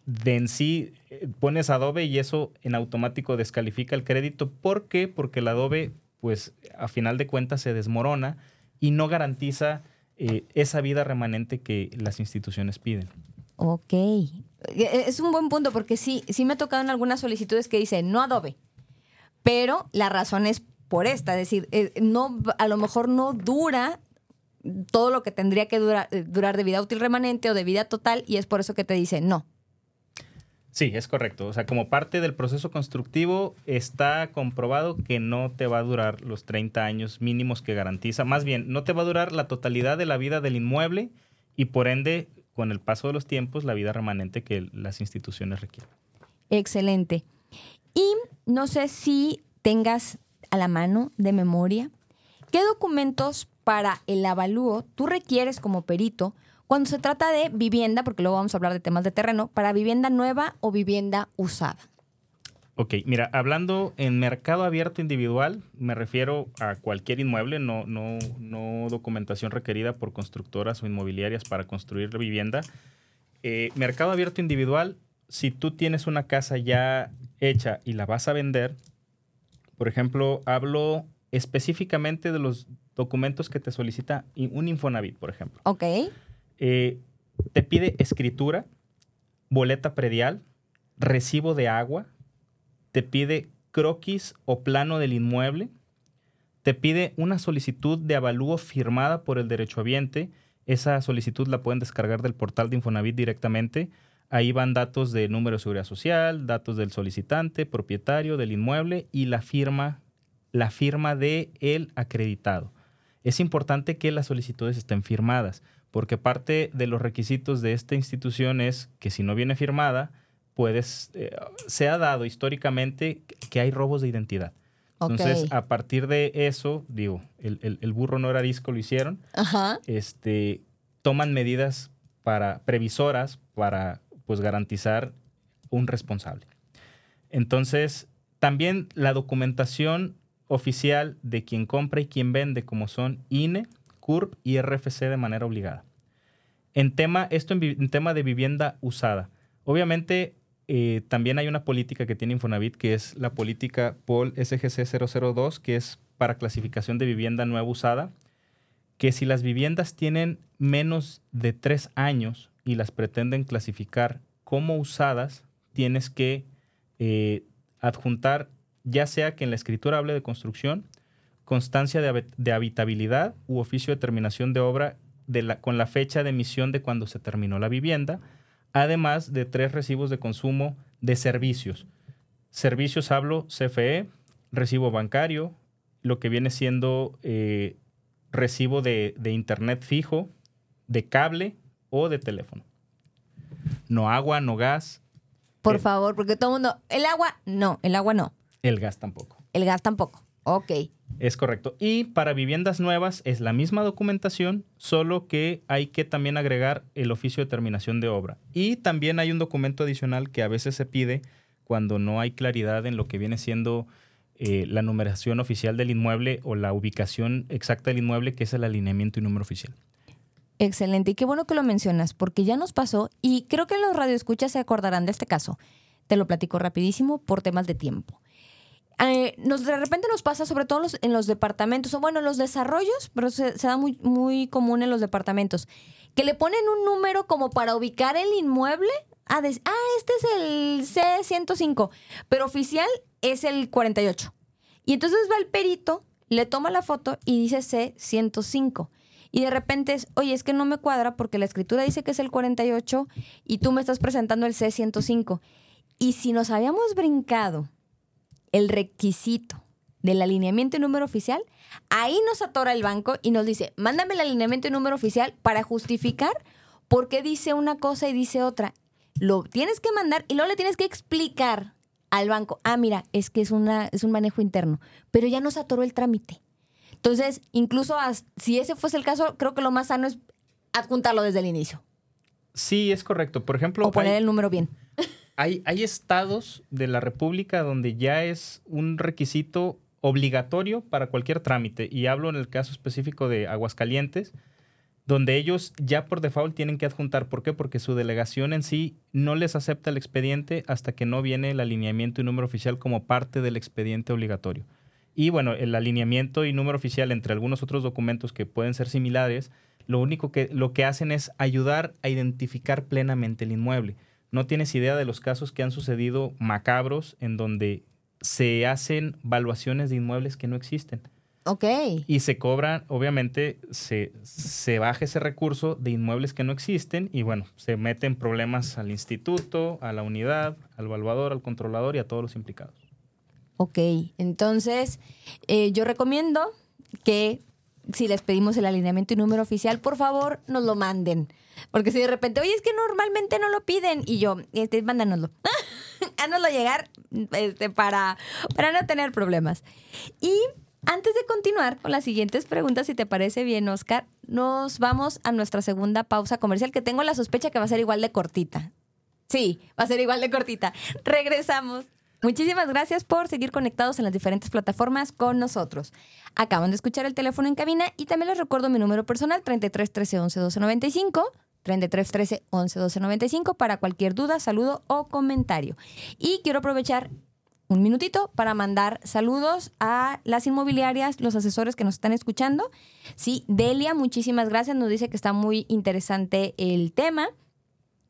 de en sí pones adobe y eso en automático descalifica el crédito. ¿Por qué? Porque el adobe, pues, a final de cuentas se desmorona y no garantiza esa vida remanente que las instituciones piden. Ok. Es un buen punto porque sí, sí me ha tocado en algunas solicitudes que dice no adobe Pero la razón es por esta, es decir, eh, no, a lo mejor no dura todo lo que tendría que durar, eh, durar de vida útil remanente o de vida total y es por eso que te dice no. Sí, es correcto. O sea, como parte del proceso constructivo está comprobado que no te va a durar los 30 años mínimos que garantiza. Más bien, no te va a durar la totalidad de la vida del inmueble y por ende, con el paso de los tiempos, la vida remanente que las instituciones requieren. Excelente. Y no sé si tengas a la mano de memoria qué documentos para el avalúo tú requieres como perito cuando se trata de vivienda, porque luego vamos a hablar de temas de terreno, para vivienda nueva o vivienda usada. Ok, mira, hablando en mercado abierto individual, me refiero a cualquier inmueble, no, no, no documentación requerida por constructoras o inmobiliarias para construir vivienda. Eh, mercado abierto individual, si tú tienes una casa ya hecha y la vas a vender, por ejemplo, hablo específicamente de los documentos que te solicita un Infonavit, por ejemplo. Ok. Eh, te pide escritura, boleta predial, recibo de agua, te pide croquis o plano del inmueble, te pide una solicitud de avalúo firmada por el derechohabiente. Esa solicitud la pueden descargar del portal de Infonavit directamente. Ahí van datos de número de seguridad social, datos del solicitante, propietario del inmueble y la firma, la firma de el acreditado. Es importante que las solicitudes estén firmadas porque parte de los requisitos de esta institución es que si no viene firmada, puedes, eh, se ha dado históricamente que hay robos de identidad. Entonces, a partir de eso, digo, el, burro no era disco, lo hicieron. Este, toman medidas para previsoras para pues garantizar un responsable. Entonces, también la documentación oficial de quien compra y quien vende, como son INE, CURP y RFC de manera obligada. En tema, esto en, tema de vivienda usada. Obviamente, eh, también hay una política que tiene Infonavit, que es la política POL SGC 002, que es para clasificación de vivienda nueva usada, que si las viviendas tienen menos de tres años y las pretenden clasificar como usadas, tienes que eh, adjuntar, ya sea que en la escritura hable de construcción, constancia de, habitabilidad u oficio de terminación de obra con la fecha de emisión de cuando se terminó la vivienda, además de tres recibos de consumo de servicios. Servicios hablo CFE, recibo bancario, lo que viene siendo eh, recibo de, internet fijo, de cable o de teléfono. No agua, no gas. Por favor, porque todo el mundo, el agua, no, el agua no. El gas tampoco. El gas tampoco. Ok. Es correcto. Y para viviendas nuevas es la misma documentación, solo que hay que también agregar el oficio de terminación de obra. Y también hay un documento adicional que a veces se pide cuando no hay claridad en lo que viene siendo eh, la numeración oficial del inmueble o la ubicación exacta del inmueble, que es el alineamiento y número oficial. Excelente. Y qué bueno que lo mencionas, porque ya nos pasó y creo que los radioescuchas se acordarán de este caso. Te lo platico rapidísimo por temas de tiempo. Eh, nos, de repente nos pasa, sobre todo en los departamentos, o bueno, en los desarrollos, pero se, da muy, muy común en los departamentos, que le ponen un número como para ubicar el inmueble. Ah, este es el C105, pero oficial es el 48. Y entonces va el perito, le toma la foto y dice C105. Y de repente es, oye, es que no me cuadra porque la escritura dice que es el 48 y tú me estás presentando el C105. Y si nos habíamos brincado el requisito del alineamiento y número oficial, ahí nos atora el banco y nos dice, mándame el alineamiento y número oficial para justificar por qué dice una cosa y dice otra. Lo tienes que mandar y luego le tienes que explicar al banco, ah, mira, es que es, una, es un manejo interno, pero ya nos atoró el trámite. Entonces, incluso si ese fuese el caso, creo que lo más sano es adjuntarlo desde el inicio. Sí, es correcto. Por ejemplo... O poner el número bien. Hay, estados de la República donde ya es un requisito obligatorio para cualquier trámite, y hablo en el caso específico de Aguascalientes, donde ellos ya por default tienen que adjuntar. ¿Por qué? Porque su delegación en sí no les acepta el expediente hasta que no viene el alineamiento y número oficial como parte del expediente obligatorio. Y bueno, el alineamiento y número oficial entre algunos otros documentos que pueden ser similares, lo único que lo que hacen es ayudar a identificar plenamente el inmueble. No tienes idea de los casos que han sucedido macabros en donde se hacen valuaciones de inmuebles que no existen. Ok. Y se cobran, obviamente, se, se baja ese recurso de inmuebles que no existen y bueno, se meten problemas al instituto, a la unidad, al evaluador, al controlador y a todos los implicados. Ok, entonces eh, yo recomiendo que si les pedimos el alineamiento y número oficial, por favor nos lo manden. Porque si de repente, oye, es que normalmente no lo piden y yo, este, mándanoslo. [LAUGHS] Hánoslo llegar este, para, para no tener problemas. Y antes de continuar con las siguientes preguntas, si te parece bien, Oscar, nos vamos a nuestra segunda pausa comercial, que tengo la sospecha que va a ser igual de cortita. Sí, va a ser igual de cortita. Regresamos. Muchísimas gracias por seguir conectados en las diferentes plataformas con nosotros. Acaban de escuchar el teléfono en cabina y también les recuerdo mi número personal 33 13 11 12 95. 33 13 11 12 95 para cualquier duda, saludo o comentario. Y quiero aprovechar un minutito para mandar saludos a las inmobiliarias, los asesores que nos están escuchando. Sí, Delia, muchísimas gracias. Nos dice que está muy interesante el tema.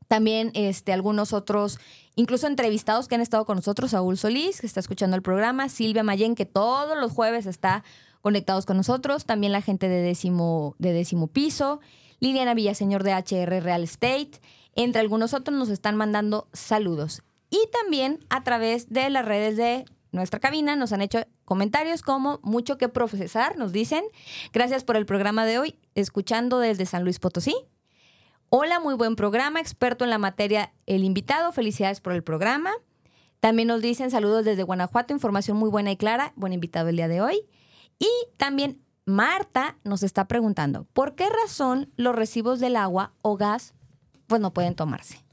También este, algunos otros, incluso entrevistados que han estado con nosotros, Saúl Solís, que está escuchando el programa, Silvia Mayen, que todos los jueves está conectados con nosotros, también la gente de décimo, de décimo piso, Liliana Villaseñor de HR Real Estate, entre algunos otros nos están mandando saludos. Y también a través de las redes de nuestra cabina nos han hecho comentarios como mucho que procesar, nos dicen. Gracias por el programa de hoy, escuchando desde San Luis Potosí. Hola, muy buen programa, experto en la materia el invitado, felicidades por el programa. También nos dicen saludos desde Guanajuato, información muy buena y clara, buen invitado el día de hoy. Y también Marta nos está preguntando, ¿por qué razón los recibos del agua o gas pues no pueden tomarse?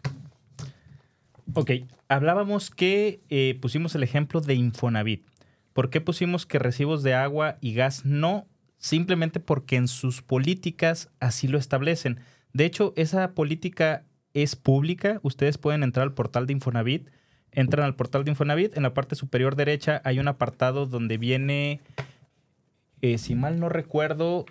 Ok, hablábamos que eh, pusimos el ejemplo de Infonavit. ¿Por qué pusimos que recibos de agua y gas no? Simplemente porque en sus políticas así lo establecen. De hecho, esa política es pública. Ustedes pueden entrar al portal de Infonavit. Entran al portal de Infonavit. En la parte superior derecha hay un apartado donde viene, eh, si mal no recuerdo,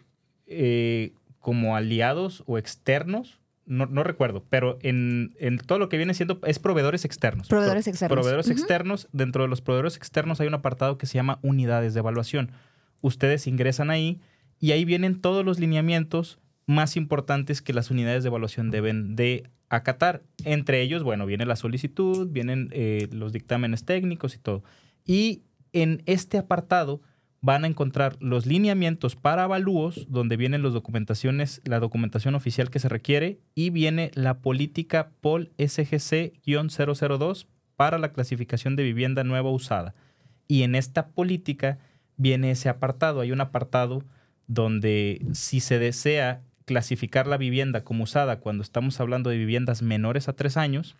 eh, como aliados o externos no, recuerdo, pero en, todo lo que viene siendo es proveedores externos. Proveedores externos. Proveedores externos. Dentro de los proveedores externos hay un apartado que se llama unidades de evaluación. Ustedes ingresan ahí y ahí vienen todos los lineamientos más importantes que las unidades de evaluación deben de acatar. Entre ellos, bueno, viene la solicitud, vienen eh, los dictámenes técnicos y todo. Y en este apartado van a encontrar los lineamientos para avalúos, donde vienen las documentaciones, la documentación oficial que se requiere, y viene la política POL SGC-002 para la clasificación de vivienda nueva usada. Y en esta política viene ese apartado. Hay un apartado donde si se desea clasificar la vivienda como usada cuando estamos hablando de viviendas menores a tres años,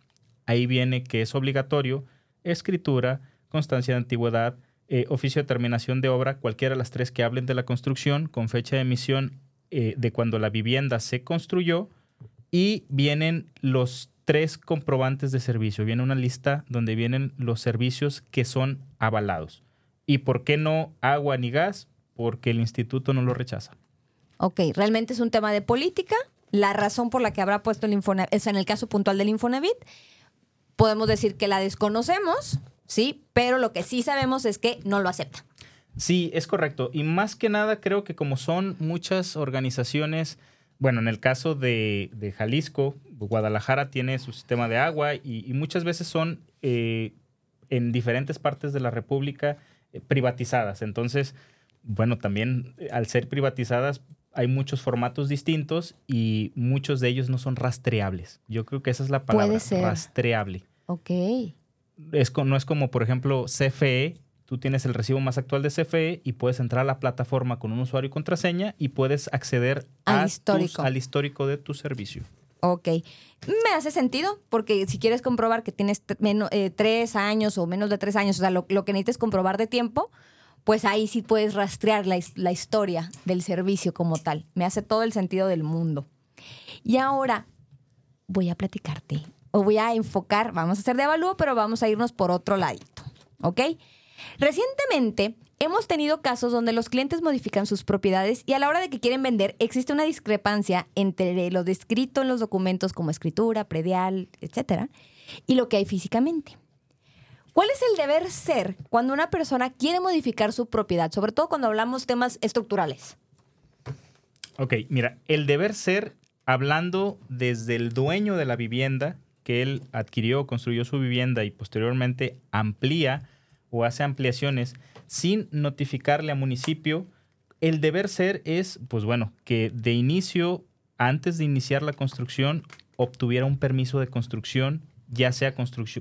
ahí viene que es obligatorio escritura, constancia de antigüedad, eh, oficio de terminación de obra, cualquiera de las tres que hablen de la construcción, con fecha de emisión eh, de cuando la vivienda se construyó, y vienen los tres comprobantes de servicio. Viene una lista donde vienen los servicios que son avalados. ¿Y por qué no agua ni gas? Porque el instituto no lo rechaza. Ok, realmente es un tema de política. La razón por la que habrá puesto el Infonavit, es en el caso puntual del Infonavit, podemos decir que la desconocemos, ¿sí? Pero lo que sí sabemos es que no lo acepta. Sí, es correcto. Y más que nada creo que como son muchas organizaciones, bueno, en el caso de, Jalisco, Guadalajara tiene su sistema de agua y, muchas veces son eh, en diferentes partes de la República eh, privatizadas. Entonces, bueno, también eh, al ser privatizadas hay muchos formatos distintos y muchos de ellos no son rastreables. Yo creo que esa es la palabra, Puede ser. rastreable. Ok no es como, por ejemplo, CFE. Tú tienes el recibo más actual de CFE y puedes entrar a la plataforma con un usuario y contraseña y puedes acceder al, histórico. al histórico de tu servicio. Ok. Me hace sentido, porque si quieres comprobar que tienes eh, tres años o menos de tres años, o sea, lo, que necesites comprobar de tiempo, pues ahí sí puedes rastrear la, la, historia del servicio como tal. Me hace todo el sentido del mundo. Y ahora voy a platicarte o voy a enfocar, vamos a hacer de avalúo, pero vamos a irnos por otro ladito, ¿ok? Recientemente hemos tenido casos donde los clientes modifican sus propiedades y a la hora de que quieren vender existe una discrepancia entre lo descrito en los documentos como escritura, predial, etcétera, y lo que hay físicamente. ¿Cuál es el deber ser cuando una persona quiere modificar su propiedad? Sobre todo cuando hablamos temas estructurales. Ok, mira, el deber ser, hablando desde el dueño de la vivienda, que él adquirió, construyó su vivienda y posteriormente amplía o hace ampliaciones sin notificarle a municipio, el deber ser es, pues bueno, que de inicio, antes de iniciar la construcción, obtuviera un permiso de construcción, ya sea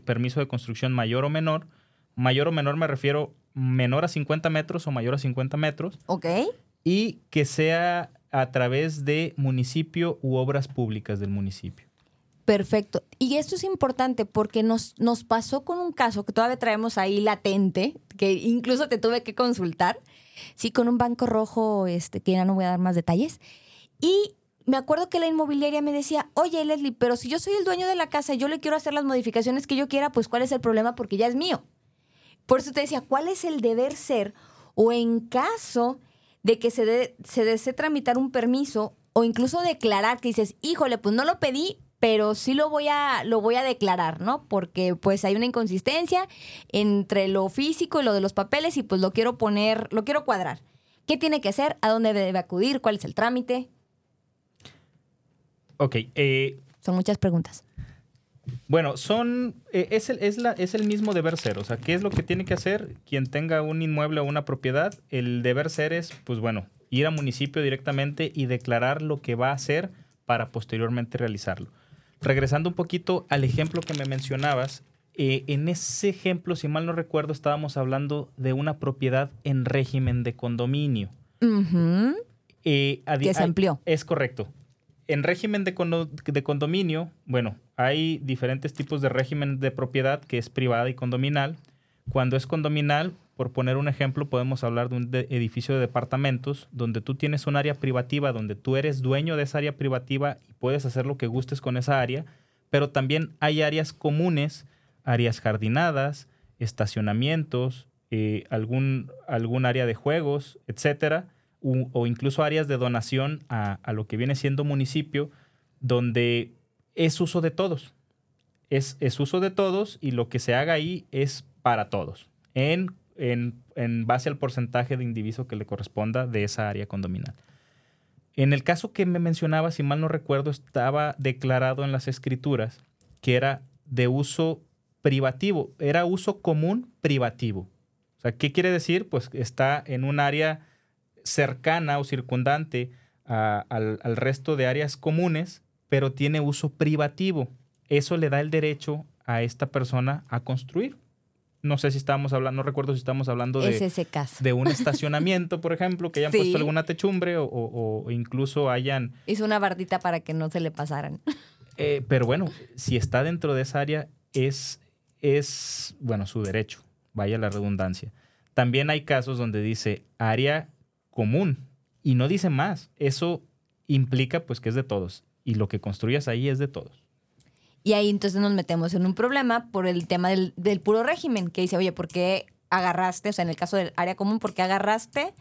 permiso de construcción mayor o menor. Mayor o menor me refiero menor a 50 metros o mayor a 50 metros. Ok. Y que sea a través de municipio u obras públicas del municipio. Perfecto. Y esto es importante porque nos, nos pasó con un caso que todavía traemos ahí latente, que incluso te tuve que consultar, sí, con un banco rojo, este, que ya no voy a dar más detalles. Y me acuerdo que la inmobiliaria me decía, oye Leslie, pero si yo soy el dueño de la casa y yo le quiero hacer las modificaciones que yo quiera, pues ¿cuál es el problema? Porque ya es mío. Por eso te decía, ¿cuál es el deber ser? O en caso de que se, se desee tramitar un permiso o incluso declarar que dices, híjole, pues no lo pedí, pero sí lo voy a lo voy a declarar, ¿no? Porque pues hay una inconsistencia entre lo físico y lo de los papeles y pues lo quiero poner, lo quiero cuadrar. ¿Qué tiene que hacer? ¿A dónde debe acudir? ¿Cuál es el trámite? Ok. Eh, son muchas preguntas. Bueno, son eh, es, el, es, la, es el mismo deber ser. O sea, ¿qué es lo que tiene que hacer quien tenga un inmueble o una propiedad? El deber ser es, pues bueno, ir al municipio directamente y declarar lo que va a hacer para posteriormente realizarlo regresando un poquito al ejemplo que me mencionabas, eh, en ese ejemplo, si mal no recuerdo, estábamos hablando de una propiedad en régimen de condominio. Eh, que se amplió. Es correcto. En régimen de, de, condominio, bueno, hay diferentes tipos de régimen de propiedad que es privada y condominal. Cuando es condominal, por poner un ejemplo, podemos hablar de un edificio de departamentos donde tú tienes un área privativa, donde tú eres dueño de esa área privativa y puedes hacer lo que gustes con esa área, pero también hay áreas comunes, áreas jardinadas, estacionamientos, eh, algún, algún área de juegos, etcétera, o, incluso áreas de donación a, lo que viene siendo municipio, donde es uso de todos. Es, es uso de todos y lo que se haga ahí es para todos, en en, base al porcentaje de indiviso que le corresponda de esa área condominal. En el caso que me mencionaba, si mal no recuerdo, estaba declarado en las escrituras que era de uso privativo, era uso común privativo. O sea, ¿qué quiere decir? Pues está en un área cercana o circundante al, al resto de áreas comunes, pero tiene uso privativo. Eso le da el derecho a esta persona a construir no sé si estábamos hablando, no recuerdo si estamos hablando de, ese caso. de un estacionamiento, por ejemplo, que hayan [LAUGHS] puesto alguna techumbre o, incluso hayan... Hizo una bardita para que no se le pasaran. [LAUGHS] Eh, pero bueno, si está dentro de esa área, es, es, bueno, su derecho, vaya la redundancia. También hay casos donde dice área común y no dice más. Eso implica pues que es de todos y lo que construyas ahí es de todos. Y ahí entonces nos metemos en un problema por el tema del, puro régimen, que dice, oye, ¿por qué agarraste, o sea, en el caso del área común, ¿por qué agarraste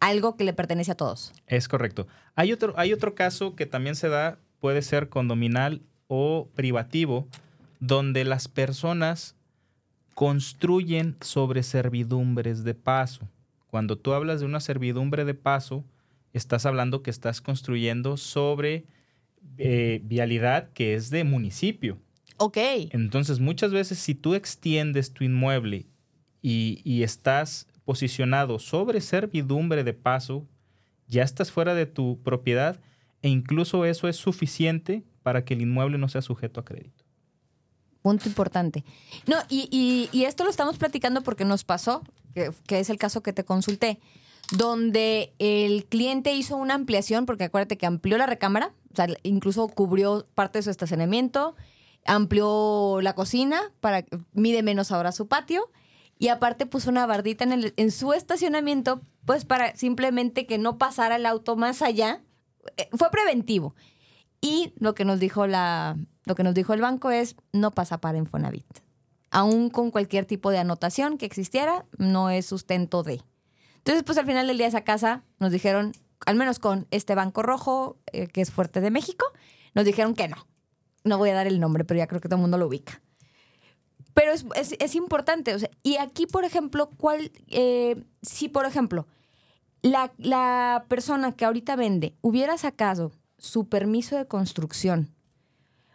algo que le pertenece a todos? Es correcto. Hay otro, hay otro caso que también se da, puede ser condominal o privativo, donde las personas construyen sobre servidumbres de paso. Cuando tú hablas de una servidumbre de paso, estás hablando que estás construyendo sobre eh, vialidad que es de municipio. Ok. Entonces, muchas veces si tú extiendes tu inmueble y, estás posicionado sobre servidumbre de paso, ya estás fuera de tu propiedad e incluso eso es suficiente para que el inmueble no sea sujeto a crédito. Punto importante. No, y, esto lo estamos platicando porque nos pasó, que, que, es el caso que te consulté, donde el cliente hizo una ampliación, porque acuérdate que amplió la recámara, incluso cubrió parte de su estacionamiento, amplió la cocina para mide menos ahora su patio y aparte puso una bardita en, el, en su estacionamiento, pues para simplemente que no pasara el auto más allá. Eh, fue preventivo. Y lo que nos dijo la, lo que nos dijo el banco es no pasa para Infonavit. Aún con cualquier tipo de anotación que existiera, no es sustento de. Entonces, pues al final del día esa casa nos dijeron, al menos con este Banco Rojo, eh, que es fuerte de México, nos dijeron que no. No voy a dar el nombre, pero ya creo que todo el mundo lo ubica. Pero es, es- importante. y aquí, por ejemplo, ¿cuál, eh, si, por ejemplo, la, la persona que ahorita vende hubiera sacado su permiso de construcción,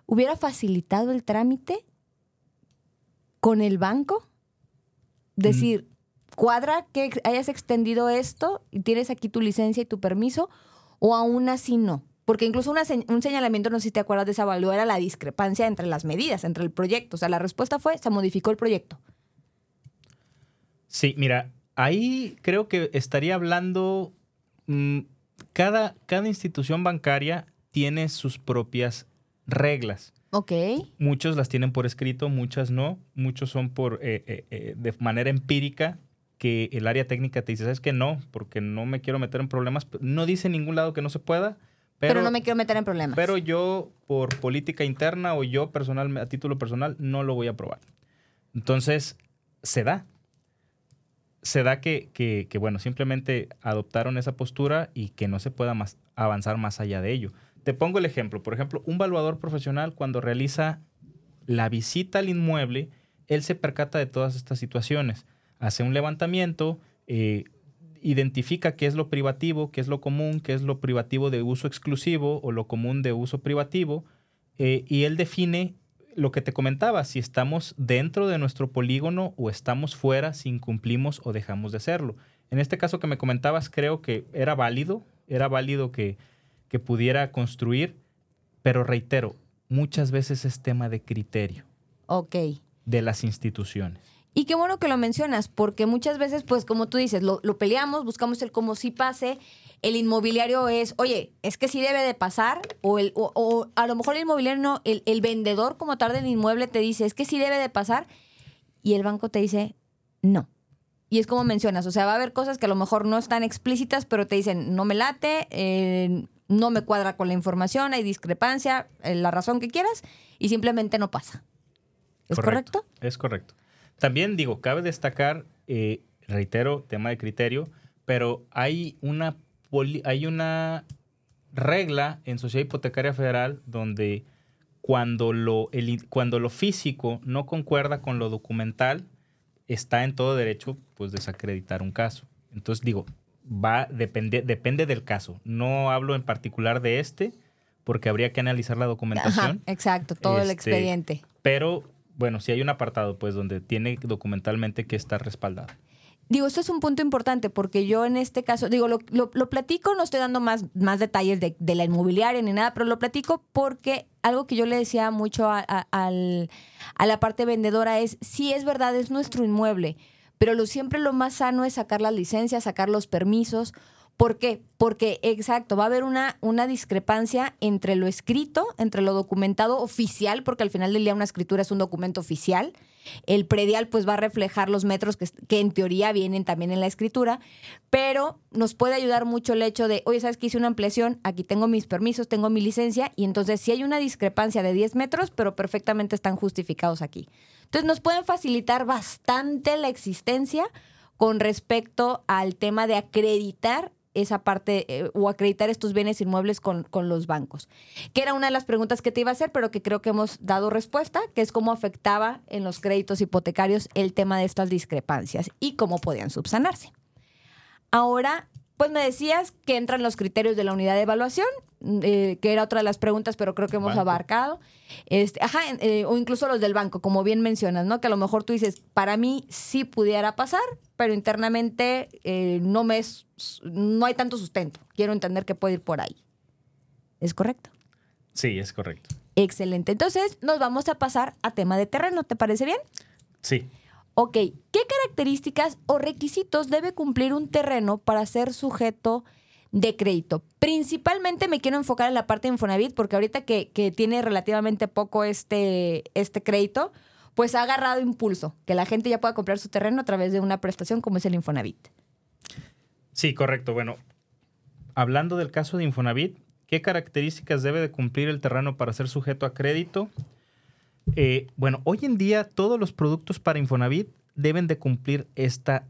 hubiera facilitado el trámite con el banco, decir, cuadra que hayas extendido esto y tienes aquí tu licencia y tu permiso, o aún así no. Porque incluso una un señalamiento, no sé si te acuerdas de esa evaluación, era la discrepancia entre las medidas, entre el proyecto. O sea, la respuesta fue, se modificó el proyecto. Sí, mira, ahí creo que estaría hablando, mm, cada, cada institución bancaria tiene sus propias reglas. Ok. Muchos las tienen por escrito, muchas no. Muchos son por eh, eh, eh, de manera empírica que el área técnica te dice, ¿sabes que No, porque no me quiero meter en problemas. No dice en ningún lado que no se pueda, Pero, pero, no me quiero meter en problemas. pero yo por política interna o yo personal, a título personal, no lo voy a aprobar. Entonces, se da. Se da que, que- que, bueno, simplemente adoptaron esa postura y que no se pueda más, avanzar más allá de ello. Te pongo el ejemplo. Por ejemplo, un valuador profesional cuando realiza la visita al inmueble, él se percata de todas estas situaciones. Hace un levantamiento, eh, identifica qué es lo privativo, qué es lo común, qué es lo privativo de uso exclusivo o lo común de uso privativo, eh, y él define lo que te comentaba, si estamos dentro de nuestro polígono o estamos fuera, si incumplimos o dejamos de hacerlo. En este caso que me comentabas, creo que era válido, era válido que, que pudiera construir, pero reitero, muchas veces es tema de criterio Ok. de las instituciones. Y qué bueno que lo mencionas, porque muchas veces, pues como tú dices, lo, lo peleamos, buscamos el como si pase. El inmobiliario es, oye, es que sí debe de pasar, o, el, o, o a lo mejor el inmobiliario no, el, el vendedor como tal del inmueble te dice, es que sí debe de pasar, y el banco te dice, no. Y es como mencionas, o sea, va a haber cosas que a lo mejor no están explícitas, pero te dicen, no me late, eh, no me cuadra con la información, hay discrepancia, eh, la razón que quieras, y simplemente no pasa. ¿Es correcto? Es correcto. También digo, cabe destacar, eh, reitero, tema de criterio, pero hay una, poli- hay una regla en Sociedad Hipotecaria Federal donde cuando lo, el cuando lo físico no concuerda con lo documental, está en todo derecho pues desacreditar un caso. Entonces digo, va depende, depende del caso. No hablo en particular de este porque habría que analizar la Ajá, documentación. exacto, todo el Este, expediente. Pero bueno, sí hay un apartado, pues, donde tiene documentalmente que estar respaldado. Digo, esto es un punto importante porque yo en este caso, digo, lo, lo- lo platico, no estoy dando más, más detalles de, de la inmobiliaria ni nada, pero lo platico porque algo que yo le decía mucho a, a- al- a la parte vendedora es, sí es verdad, es nuestro inmueble, pero lo, siempre lo más sano es sacar las licencias, sacar los permisos. ¿Por qué? Porque, exacto, va a haber una, una discrepancia entre lo escrito, entre lo documentado oficial, porque al final del día una escritura es un documento oficial. El predial pues va a reflejar los metros que, que en teoría vienen también en la escritura, pero nos puede ayudar mucho el hecho de, oye, ¿sabes que hice una ampliación? Aquí tengo mis permisos, tengo mi licencia, y entonces si hay una discrepancia de 10 metros, pero perfectamente están justificados aquí. Entonces nos pueden facilitar bastante la existencia con respecto al tema de acreditar esa parte eh, o acreditar estos bienes inmuebles con, con los bancos. Que era una de las preguntas que te iba a hacer, pero que creo que hemos dado respuesta, que es cómo afectaba en los créditos hipotecarios el tema de estas discrepancias y cómo podían subsanarse. Ahora, pues me decías que entran los criterios de la unidad de evaluación, eh, que era otra de las preguntas, pero creo que hemos Banco. abarcado. Este, ajá, eh, o incluso los del banco, como bien mencionas, ¿no? Que a lo mejor tú dices, para mí sí pudiera pasar, pero internamente eh, no me es, no hay tanto sustento. Quiero entender que puede ir por ahí. ¿Es correcto? Sí, es correcto. Excelente. Entonces, nos vamos a pasar a tema de terreno. ¿Te parece bien? Sí. Ok, ¿qué características o requisitos debe cumplir un terreno para ser sujeto de crédito? Principalmente me quiero enfocar en la parte de Infonavit, porque ahorita que, que tiene relativamente poco este, este crédito, pues ha agarrado impulso, que la gente ya pueda comprar su terreno a través de una prestación como es el Infonavit. Sí, correcto. Bueno, hablando del caso de Infonavit, ¿qué características debe de cumplir el terreno para ser sujeto a crédito? Eh, bueno, hoy en día todos los productos para Infonavit deben de cumplir esta,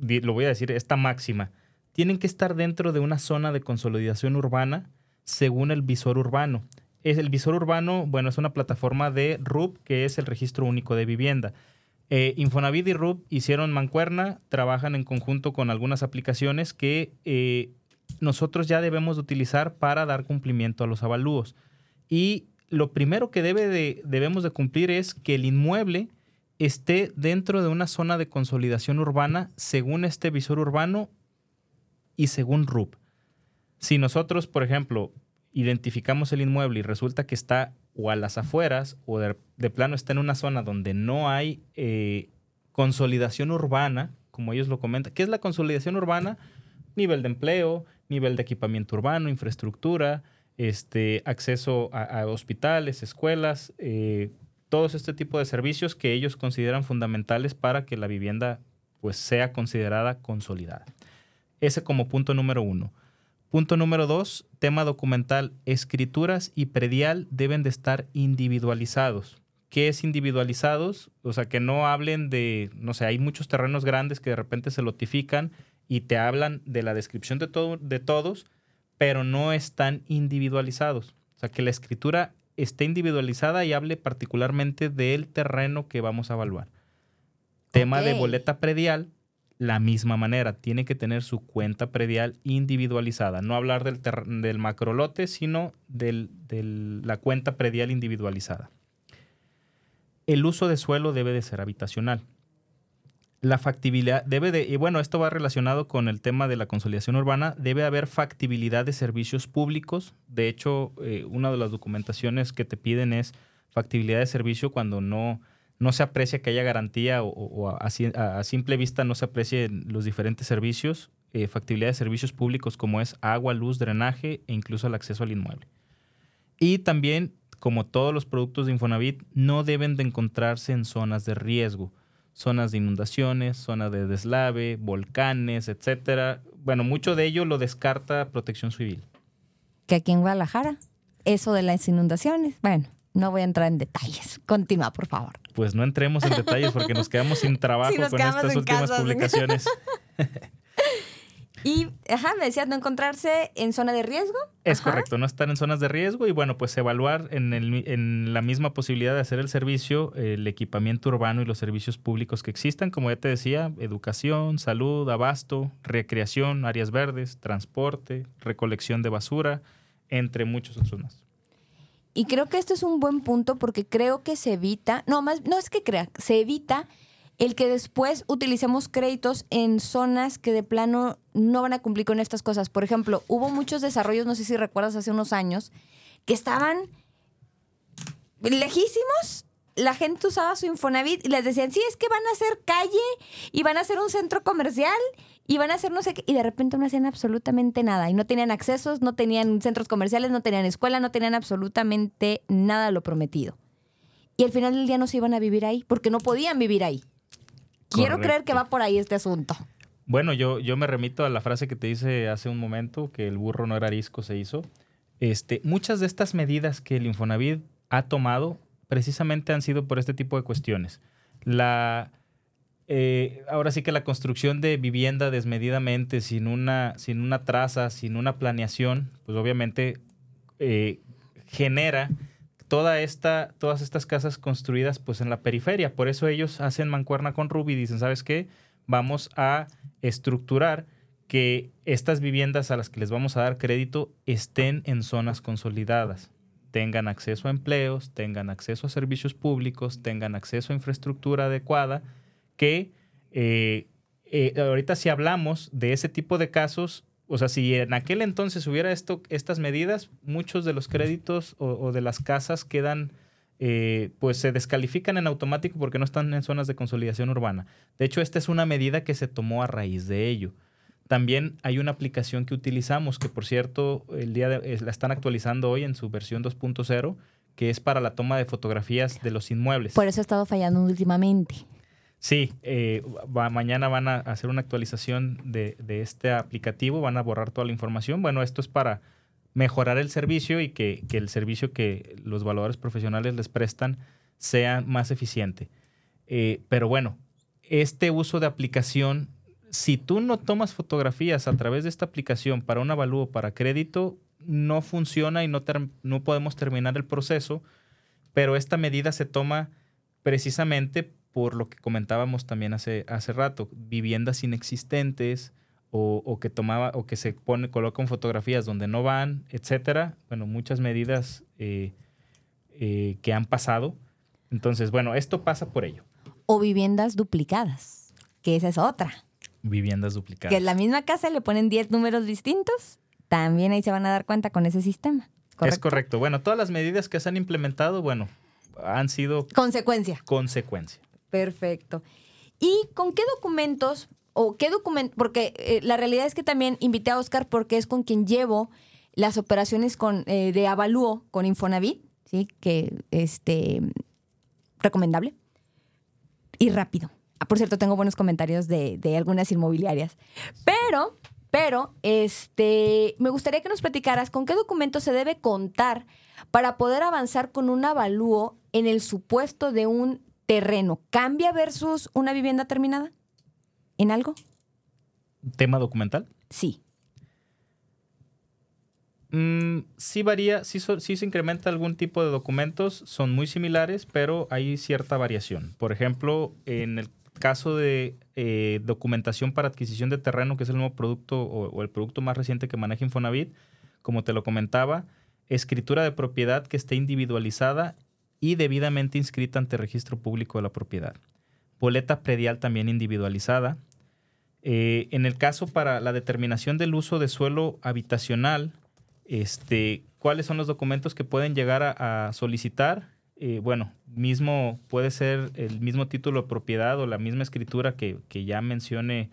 lo voy a decir, esta máxima. Tienen que estar dentro de una zona de consolidación urbana según el visor urbano. es el visor urbano, bueno, es una plataforma de RUB, que es el registro único de vivienda. Eh, Infonavit y RUB hicieron mancuerna, trabajan en conjunto con algunas aplicaciones que eh, nosotros ya debemos de utilizar para dar cumplimiento a los avalúos. Y lo primero que debe de, debemos de cumplir es que el inmueble esté dentro de una zona de consolidación urbana según este visor urbano y según RUB. Si nosotros, por ejemplo, identificamos el inmueble y resulta que está o a las afueras o de, plano está en una zona donde no hay eh, consolidación urbana, como ellos lo comentan. ¿Qué es la consolidación urbana? Nivel de empleo, nivel de equipamiento urbano, infraestructura, este, acceso a, hospitales, escuelas, eh, todos este tipo de servicios que ellos consideran fundamentales para que la vivienda pues, sea considerada consolidada. Ese como punto número uno. Punto número dos, tema documental. Escrituras y predial deben de estar individualizados. ¿Qué es individualizados? O sea, que no hablen de, no sé, hay muchos terrenos grandes que de repente se lotifican y te hablan de la descripción de, todo, de todos, pero no están individualizados. O sea, que la escritura esté individualizada y hable particularmente del terreno que vamos a evaluar. Tema de boleta predial, la misma manera. Tiene que tener su cuenta predial individualizada. No hablar del, del macrolote, sino de la cuenta predial individualizada. El uso de suelo debe de ser habitacional. La factibilidad debe de, y bueno, esto va relacionado con el tema de la consolidación urbana, debe haber factibilidad de servicios públicos. De hecho, eh, una de las documentaciones que te piden es factibilidad de servicio cuando no, no se aprecia que haya garantía o, a, simple vista no se aprecien los diferentes servicios, eh, factibilidad de servicios públicos como es agua, luz, drenaje e incluso el acceso al inmueble. Y también, como todos los productos de Infonavit, no deben de encontrarse en zonas de riesgo, zonas de inundaciones, zonas de deslave, volcanes, etcétera. Bueno, mucho de ello lo descarta Protección Civil. Que aquí en Guadalajara, eso de las inundaciones, bueno, no voy a entrar en detalles. Continúa, por favor. Pues no entremos en detalles porque nos quedamos sin [LAUGHS] trabajo con estas últimas publicaciones. [LAUGHS] [LAUGHS] Y, ajá, me decías no encontrarse en zona de riesgo. Es correcto, no estar en zonas de riesgo y bueno, pues evaluar en, el, en, la misma posibilidad de hacer el servicio, el equipamiento urbano y los servicios públicos que existan, como ya te decía, educación, salud, abasto, recreación, áreas verdes, transporte, recolección de basura, entre muchos otros más. Y creo que esto es un buen punto porque creo que se evita, no, más, no es que crea, se evita el que después utilicemos créditos en zonas que de plano no van a cumplir con estas cosas. Por ejemplo, hubo muchos desarrollos, no sé si recuerdas hace unos años, que estaban lejísimos. La gente usaba su Infonavit y les decían, sí, es que van a hacer calle y van a hacer un centro comercial y van a hacer no sé qué, y de repente no hacían absolutamente nada, y no tenían accesos, no tenían centros comerciales, no tenían escuela, no tenían absolutamente nada de lo prometido. Y al final del día no se iban a vivir ahí, porque no podían vivir ahí. Quiero creer que va por ahí este asunto. Bueno, yo, yo me remito a la frase que te hice hace un momento, que el burro no era arisco, se hizo. Este, muchas de estas medidas que el Infonavit ha tomado precisamente han sido por este tipo de cuestiones. La, eh, ahora sí que la construcción de vivienda desmedidamente, sin una, sin una traza, sin una planeación, pues obviamente eh, genera toda esta, todas estas casas construidas pues en la periferia. Por eso ellos hacen mancuerna con Ruby y dicen, ¿sabes qué? Vamos a estructurar que estas viviendas a las que les vamos a dar crédito estén en zonas consolidadas, tengan acceso a empleos, tengan acceso a servicios públicos, tengan acceso a infraestructura adecuada que eh, eh, ahorita si hablamos de ese tipo de casos, o sea, si en aquel entonces hubiera esto, estas medidas, muchos de los créditos o, de las casas quedan, eh, pues se descalifican en automático porque no están en zonas de consolidación urbana. De hecho, esta es una medida que se tomó a raíz de ello. También hay una aplicación que utilizamos, que por cierto, el día la están actualizando hoy en su versión 2.0, que es para la toma de fotografías de los inmuebles. Por eso ha estado fallando últimamente. Sí, eh, mañana van a hacer una actualización de, este aplicativo, van a borrar toda la información. Bueno, esto es para mejorar el servicio y que, el servicio que los valores profesionales les prestan sea más eficiente. Eh, pero bueno, este uso de aplicación, si tú no tomas fotografías a través de esta aplicación para un avalúo para crédito, no funciona y no, no podemos terminar el proceso, pero esta medida se toma precisamente por lo que comentábamos también hace, hace rato, viviendas inexistentes o, que tomaba o que se pone, colocan fotografías donde no van, etcétera. Bueno, muchas medidas eh, eh, que han pasado. Entonces, bueno, esto pasa por ello. O viviendas duplicadas, que esa es otra. Viviendas duplicadas. Que en la misma casa le ponen 10 números distintos, también ahí se van a dar cuenta con ese sistema. Es correcto. Bueno, todas las medidas que se han implementado, bueno, han sido... Consecuencia. Consecuencia. Perfecto. ¿Y con qué documentos o qué documento? Porque eh, la realidad es que también invité a Oscar porque es con quien llevo las operaciones con, eh, de avalúo con Infonavit, ¿sí? Que, este, recomendable y rápido. Ah, por cierto, tengo buenos comentarios de, de algunas inmobiliarias. Pero, pero, este, me gustaría que nos platicaras con qué documentos se debe contar para poder avanzar con un avalúo en el supuesto de un terreno. ¿Cambia versus una vivienda terminada? ¿En algo? ¿Tema documental? Sí. Mm, sí varía, sí, sí, se incrementa algún tipo de documentos, son muy similares, pero hay cierta variación. Por ejemplo, en el caso de eh, documentación para adquisición de terreno, que es el nuevo producto o, el producto más reciente que maneja Infonavit, como te lo comentaba, escritura de propiedad que esté individualizada y debidamente inscrita ante registro público de la propiedad. Boleta predial también individualizada. Eh, en el caso para la determinación del uso de suelo habitacional, este, ¿cuáles son los documentos que pueden llegar a, solicitar? Eh, bueno, mismo puede ser el mismo título de propiedad o la misma escritura que, ya mencione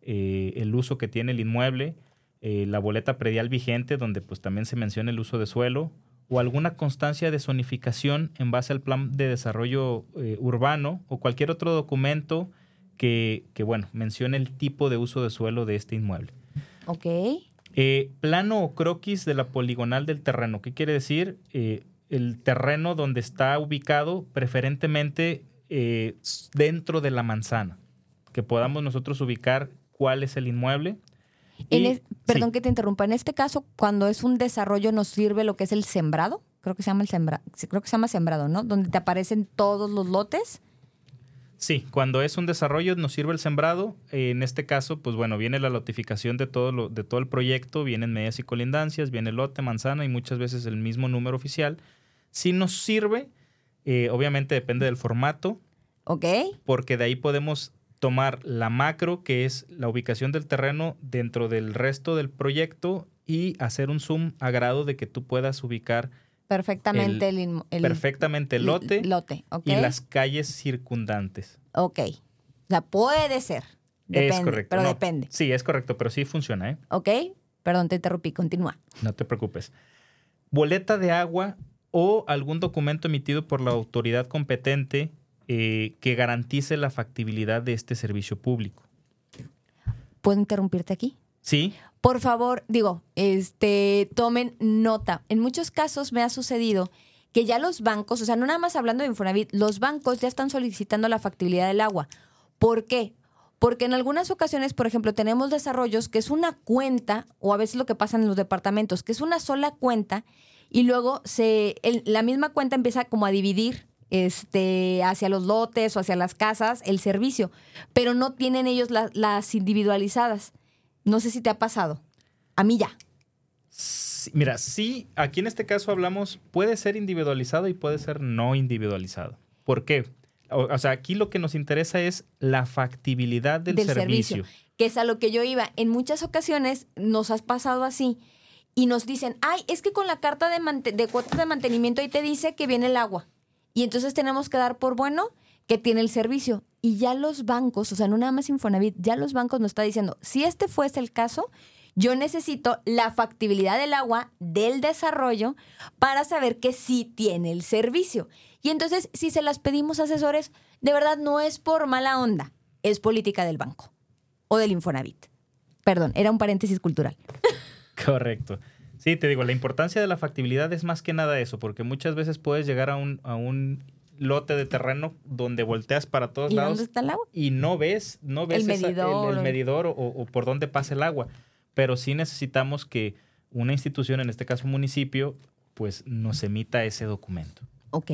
eh, el uso que tiene el inmueble, la boleta predial vigente, donde pues también se menciona el uso de suelo, o alguna constancia de zonificación en base al plan de desarrollo eh, urbano o cualquier otro documento que, bueno, mencione el tipo de uso de suelo de este inmueble. Ok. Eh, plano o croquis de la poligonal del terreno. ¿Qué quiere decir? Eh, el terreno donde está ubicado, preferentemente dentro de la manzana. Que podamos nosotros ubicar cuál es el inmueble perdón que te interrumpa. En este caso, cuando es un desarrollo, nos sirve lo que es el sembrado. Creo que se llama el sembrado. Creo que se llama sembrado, ¿no? Donde te aparecen todos los lotes. Sí, cuando es un desarrollo nos sirve el sembrado. En este caso, pues bueno, viene la notificación de todo, lo, de todo el proyecto, vienen medias y colindancias, viene lote, manzana y muchas veces el mismo número oficial. Si nos sirve, eh, obviamente depende del formato. Ok. Porque de ahí podemos tomar la macro, que es la ubicación del terreno dentro del resto del proyecto y hacer un zoom a grado de que tú puedas ubicar perfectamente el, perfectamente el lote, y las calles circundantes. Ok. O sea, puede ser. Depende, es correcto. Pero depende. Sí, es correcto, pero sí funciona, ¿eh? Ok. Perdón, te interrumpí. Continúa. No te preocupes. Boleta de agua o algún documento emitido por la autoridad competente eh, que garantice la factibilidad de este servicio público. ¿Puedo interrumpirte aquí? Sí. Por favor, digo, este, tomen nota. En muchos casos me ha sucedido que ya los bancos, o sea, no nada más hablando de Infonavit, los bancos ya están solicitando la factibilidad del agua. ¿Por qué? Porque en algunas ocasiones, por ejemplo, tenemos desarrollos que es una cuenta, o a veces lo que pasa en los departamentos, que es una sola cuenta, y luego se, la misma cuenta empieza como a dividir este, hacia los lotes o hacia las casas el servicio, pero no tienen ellos las individualizadas. No sé si te ha pasado. A mí ya. mira, sí, aquí en este caso hablamos, puede ser individualizado y puede ser no individualizado. ¿Por qué? O, sea, aquí lo que nos interesa es la factibilidad del, servicio. Que es a lo que yo iba. En muchas ocasiones nos has pasado así y nos dicen, ay, es que con la carta de, cuotas de mantenimiento ahí te dice que viene el agua. Y entonces tenemos que dar por bueno que tiene el servicio. Y ya los bancos, o sea, no nada más Infonavit, ya los bancos nos está diciendo, si este fuese el caso, yo necesito la factibilidad del agua del desarrollo para saber que sí tiene el servicio. Y entonces, si se las pedimos asesores, de verdad no es por mala onda, es política del banco o del Infonavit. Perdón, era un paréntesis cultural. [LAUGHS] Correcto. Sí, te digo, la importancia de la factibilidad es más que nada eso, porque muchas veces puedes llegar a un, a un lote de terreno donde volteas para todos lados dónde está el agua? y no ves, no ves el medidor, el, medidor o, por dónde pasa el agua. Pero sí necesitamos que una institución, en este caso municipio, pues nos emita ese documento. Ok.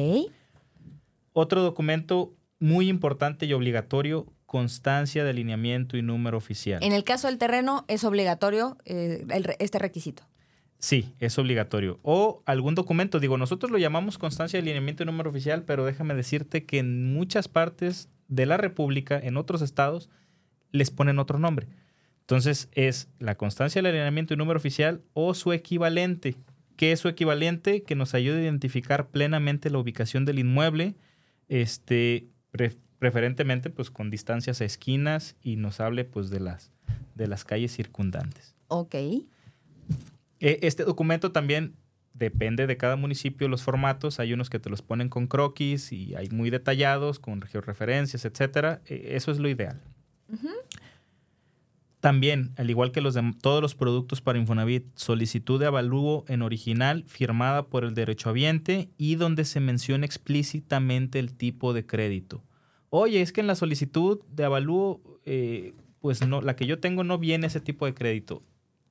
Otro documento muy importante y obligatorio, constancia de alineamiento y número oficial. En el caso del terreno es obligatorio eh, el este requisito. Sí, es obligatorio. O algún documento, digo, nosotros lo llamamos constancia de alineamiento y número oficial, pero déjame decirte que en muchas partes de la República, en otros estados, les ponen otro nombre. Entonces es la constancia de alineamiento y número oficial o su equivalente. ¿Qué es su equivalente? Que nos ayude a identificar plenamente la ubicación del inmueble, este, preferentemente pues con distancias a esquinas y nos hable pues de las, de las calles circundantes. Ok. Eh, Este documento también depende de cada municipio los formatos. Hay unos que te los ponen con croquis y hay muy detallados, con georreferencias, etcétera. Eh, Eso es lo ideal. También, al igual que los de todos los productos para Infonavit, solicitud de avalúo en original firmada por el derechohabiente y donde se menciona explícitamente el tipo de crédito. Oye, es que en la solicitud de avalúo, eh, pues no, la que yo tengo no viene ese tipo de crédito.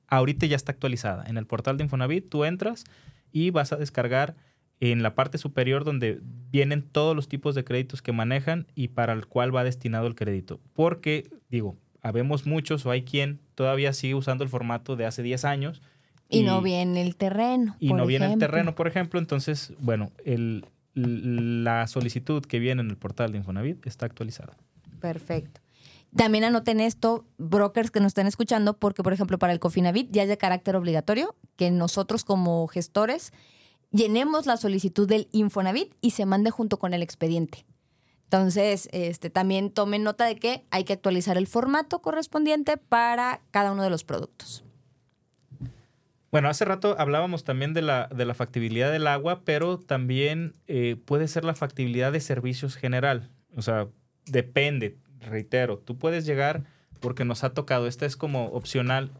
Ahorita ya está actualizada. En el portal de Infonavit tú entras y vas a descargar en la parte superior donde vienen todos los tipos de créditos que manejan y para el cual va destinado el crédito. Porque, digo, habemos muchos o hay quien todavía sigue usando el formato de hace 10 años. Y, no viene el terreno. Y por no viene el terreno, por ejemplo. Entonces, bueno, el- la solicitud que viene en el portal de Infonavit está actualizada. Perfecto. También anoten esto, brokers que nos estén escuchando, porque, por ejemplo, para el Cofinavit ya es de carácter obligatorio que nosotros como gestores llenemos la solicitud del Infonavit y se mande junto con el expediente. Entonces, este, también tomen nota de que hay que actualizar el formato correspondiente para cada uno de los productos. Bueno, hace rato hablábamos también de la, de la factibilidad del agua, pero también eh, puede ser la factibilidad de servicios general. O sea, depende, reitero, tú puedes llegar, porque nos ha tocado, esta es como opcional,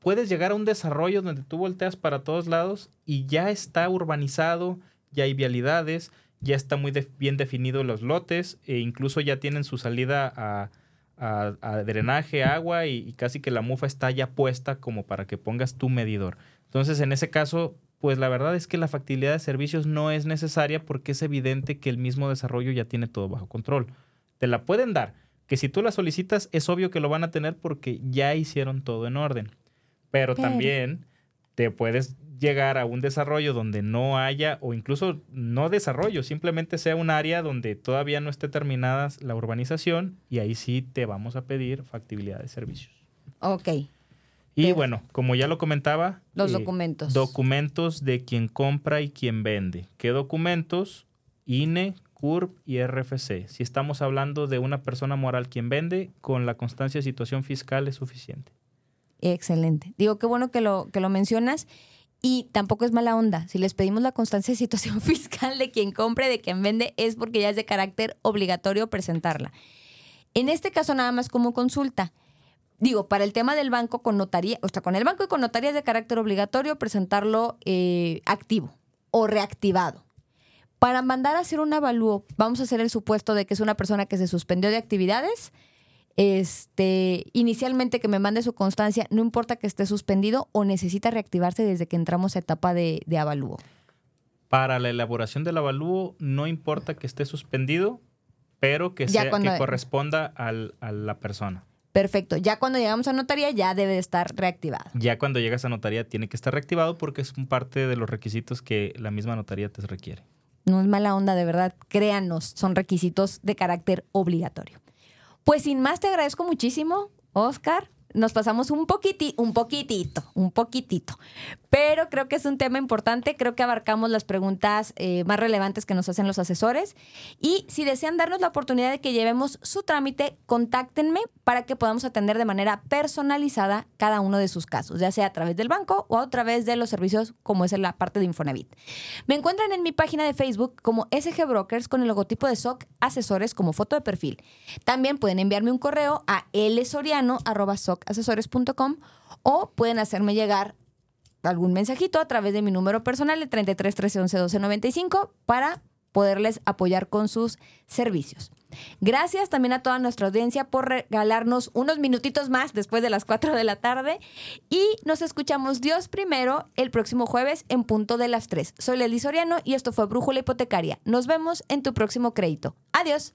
puedes llegar a un desarrollo donde tú volteas para todos lados y ya está urbanizado, ya hay vialidades, ya está muy de- bien definido los lotes e incluso ya tienen su salida a, a- a drenaje, agua y, y casi que la mufa está ya puesta como para que pongas tu medidor. Entonces, en ese caso, pues la verdad es que la factibilidad de servicios no es necesaria porque es evidente que el mismo desarrollo ya tiene todo bajo control. Te la pueden dar, que si tú la solicitas es obvio que lo van a tener porque ya hicieron todo en orden. Pero, Pero- también te puedes llegar a un desarrollo donde no haya, o incluso no desarrollo, simplemente sea un área donde todavía no esté terminada la urbanización y ahí sí te vamos a pedir factibilidad de servicios. Ok, Y Pero- bueno, como ya lo comentaba, los eh, documentos. documentos de quien compra y quien vende. ¿Qué documentos? INE, CURP y RFC. Si estamos hablando de una persona moral quien vende, con la constancia de situación fiscal es suficiente. Excelente. Digo, qué bueno que lo, que lo mencionas. Y tampoco es mala onda. Si les pedimos la constancia de situación [LAUGHS] fiscal de quien compre, de quien vende, es porque ya es de carácter obligatorio presentarla. En este caso, nada más como consulta. Digo, para el tema del banco con notaría, o sea, con el banco y con notaría es de carácter obligatorio presentarlo eh, activo o reactivado. Para mandar a hacer un avalúo, vamos a hacer el supuesto de que es una persona que se suspendió de actividades. Este, inicialmente que me mande su constancia, no importa que esté suspendido o necesita reactivarse desde que entramos a etapa de, de avalúo. Para la elaboración del avalúo, no importa que esté suspendido, pero que, sea, cuando- que corresponda al- a la persona. Perfecto. Ya cuando llegamos a notaría ya debe de estar reactivado. Ya cuando llegas a notaría tiene que estar reactivado porque es un parte de los requisitos que la misma notaría te requiere. No es mala onda, de verdad. Créanos, son requisitos de carácter obligatorio. Pues sin más, te agradezco muchísimo, Oscar. Nos pasamos un poquitito, un poquitito, un poquitito. Pero creo que es un tema importante. Creo que abarcamos las preguntas eh, más relevantes que nos hacen los asesores. Y si desean darnos la oportunidad de que llevemos su trámite, contáctenme para que podamos atender de manera personalizada cada uno de sus casos, ya sea a través del banco o a través de los servicios como es la parte de Infonavit. Me encuentran en mi página de Facebook como SG Brokers con el logotipo de SOC Asesores como foto de perfil. También pueden enviarme un correo a lsoriano.socasesores.com o pueden hacerme llegar algún mensajito a través de mi número personal de 33 13 11 12 95 para poderles apoyar con sus servicios. Gracias también a toda nuestra audiencia por regalarnos unos minutitos más después de las 4 de la tarde y nos escuchamos Dios primero el próximo jueves en punto de las 3. Soy Lely Soriano y esto fue Brújula Hipotecaria. Nos vemos en tu próximo crédito. Adiós.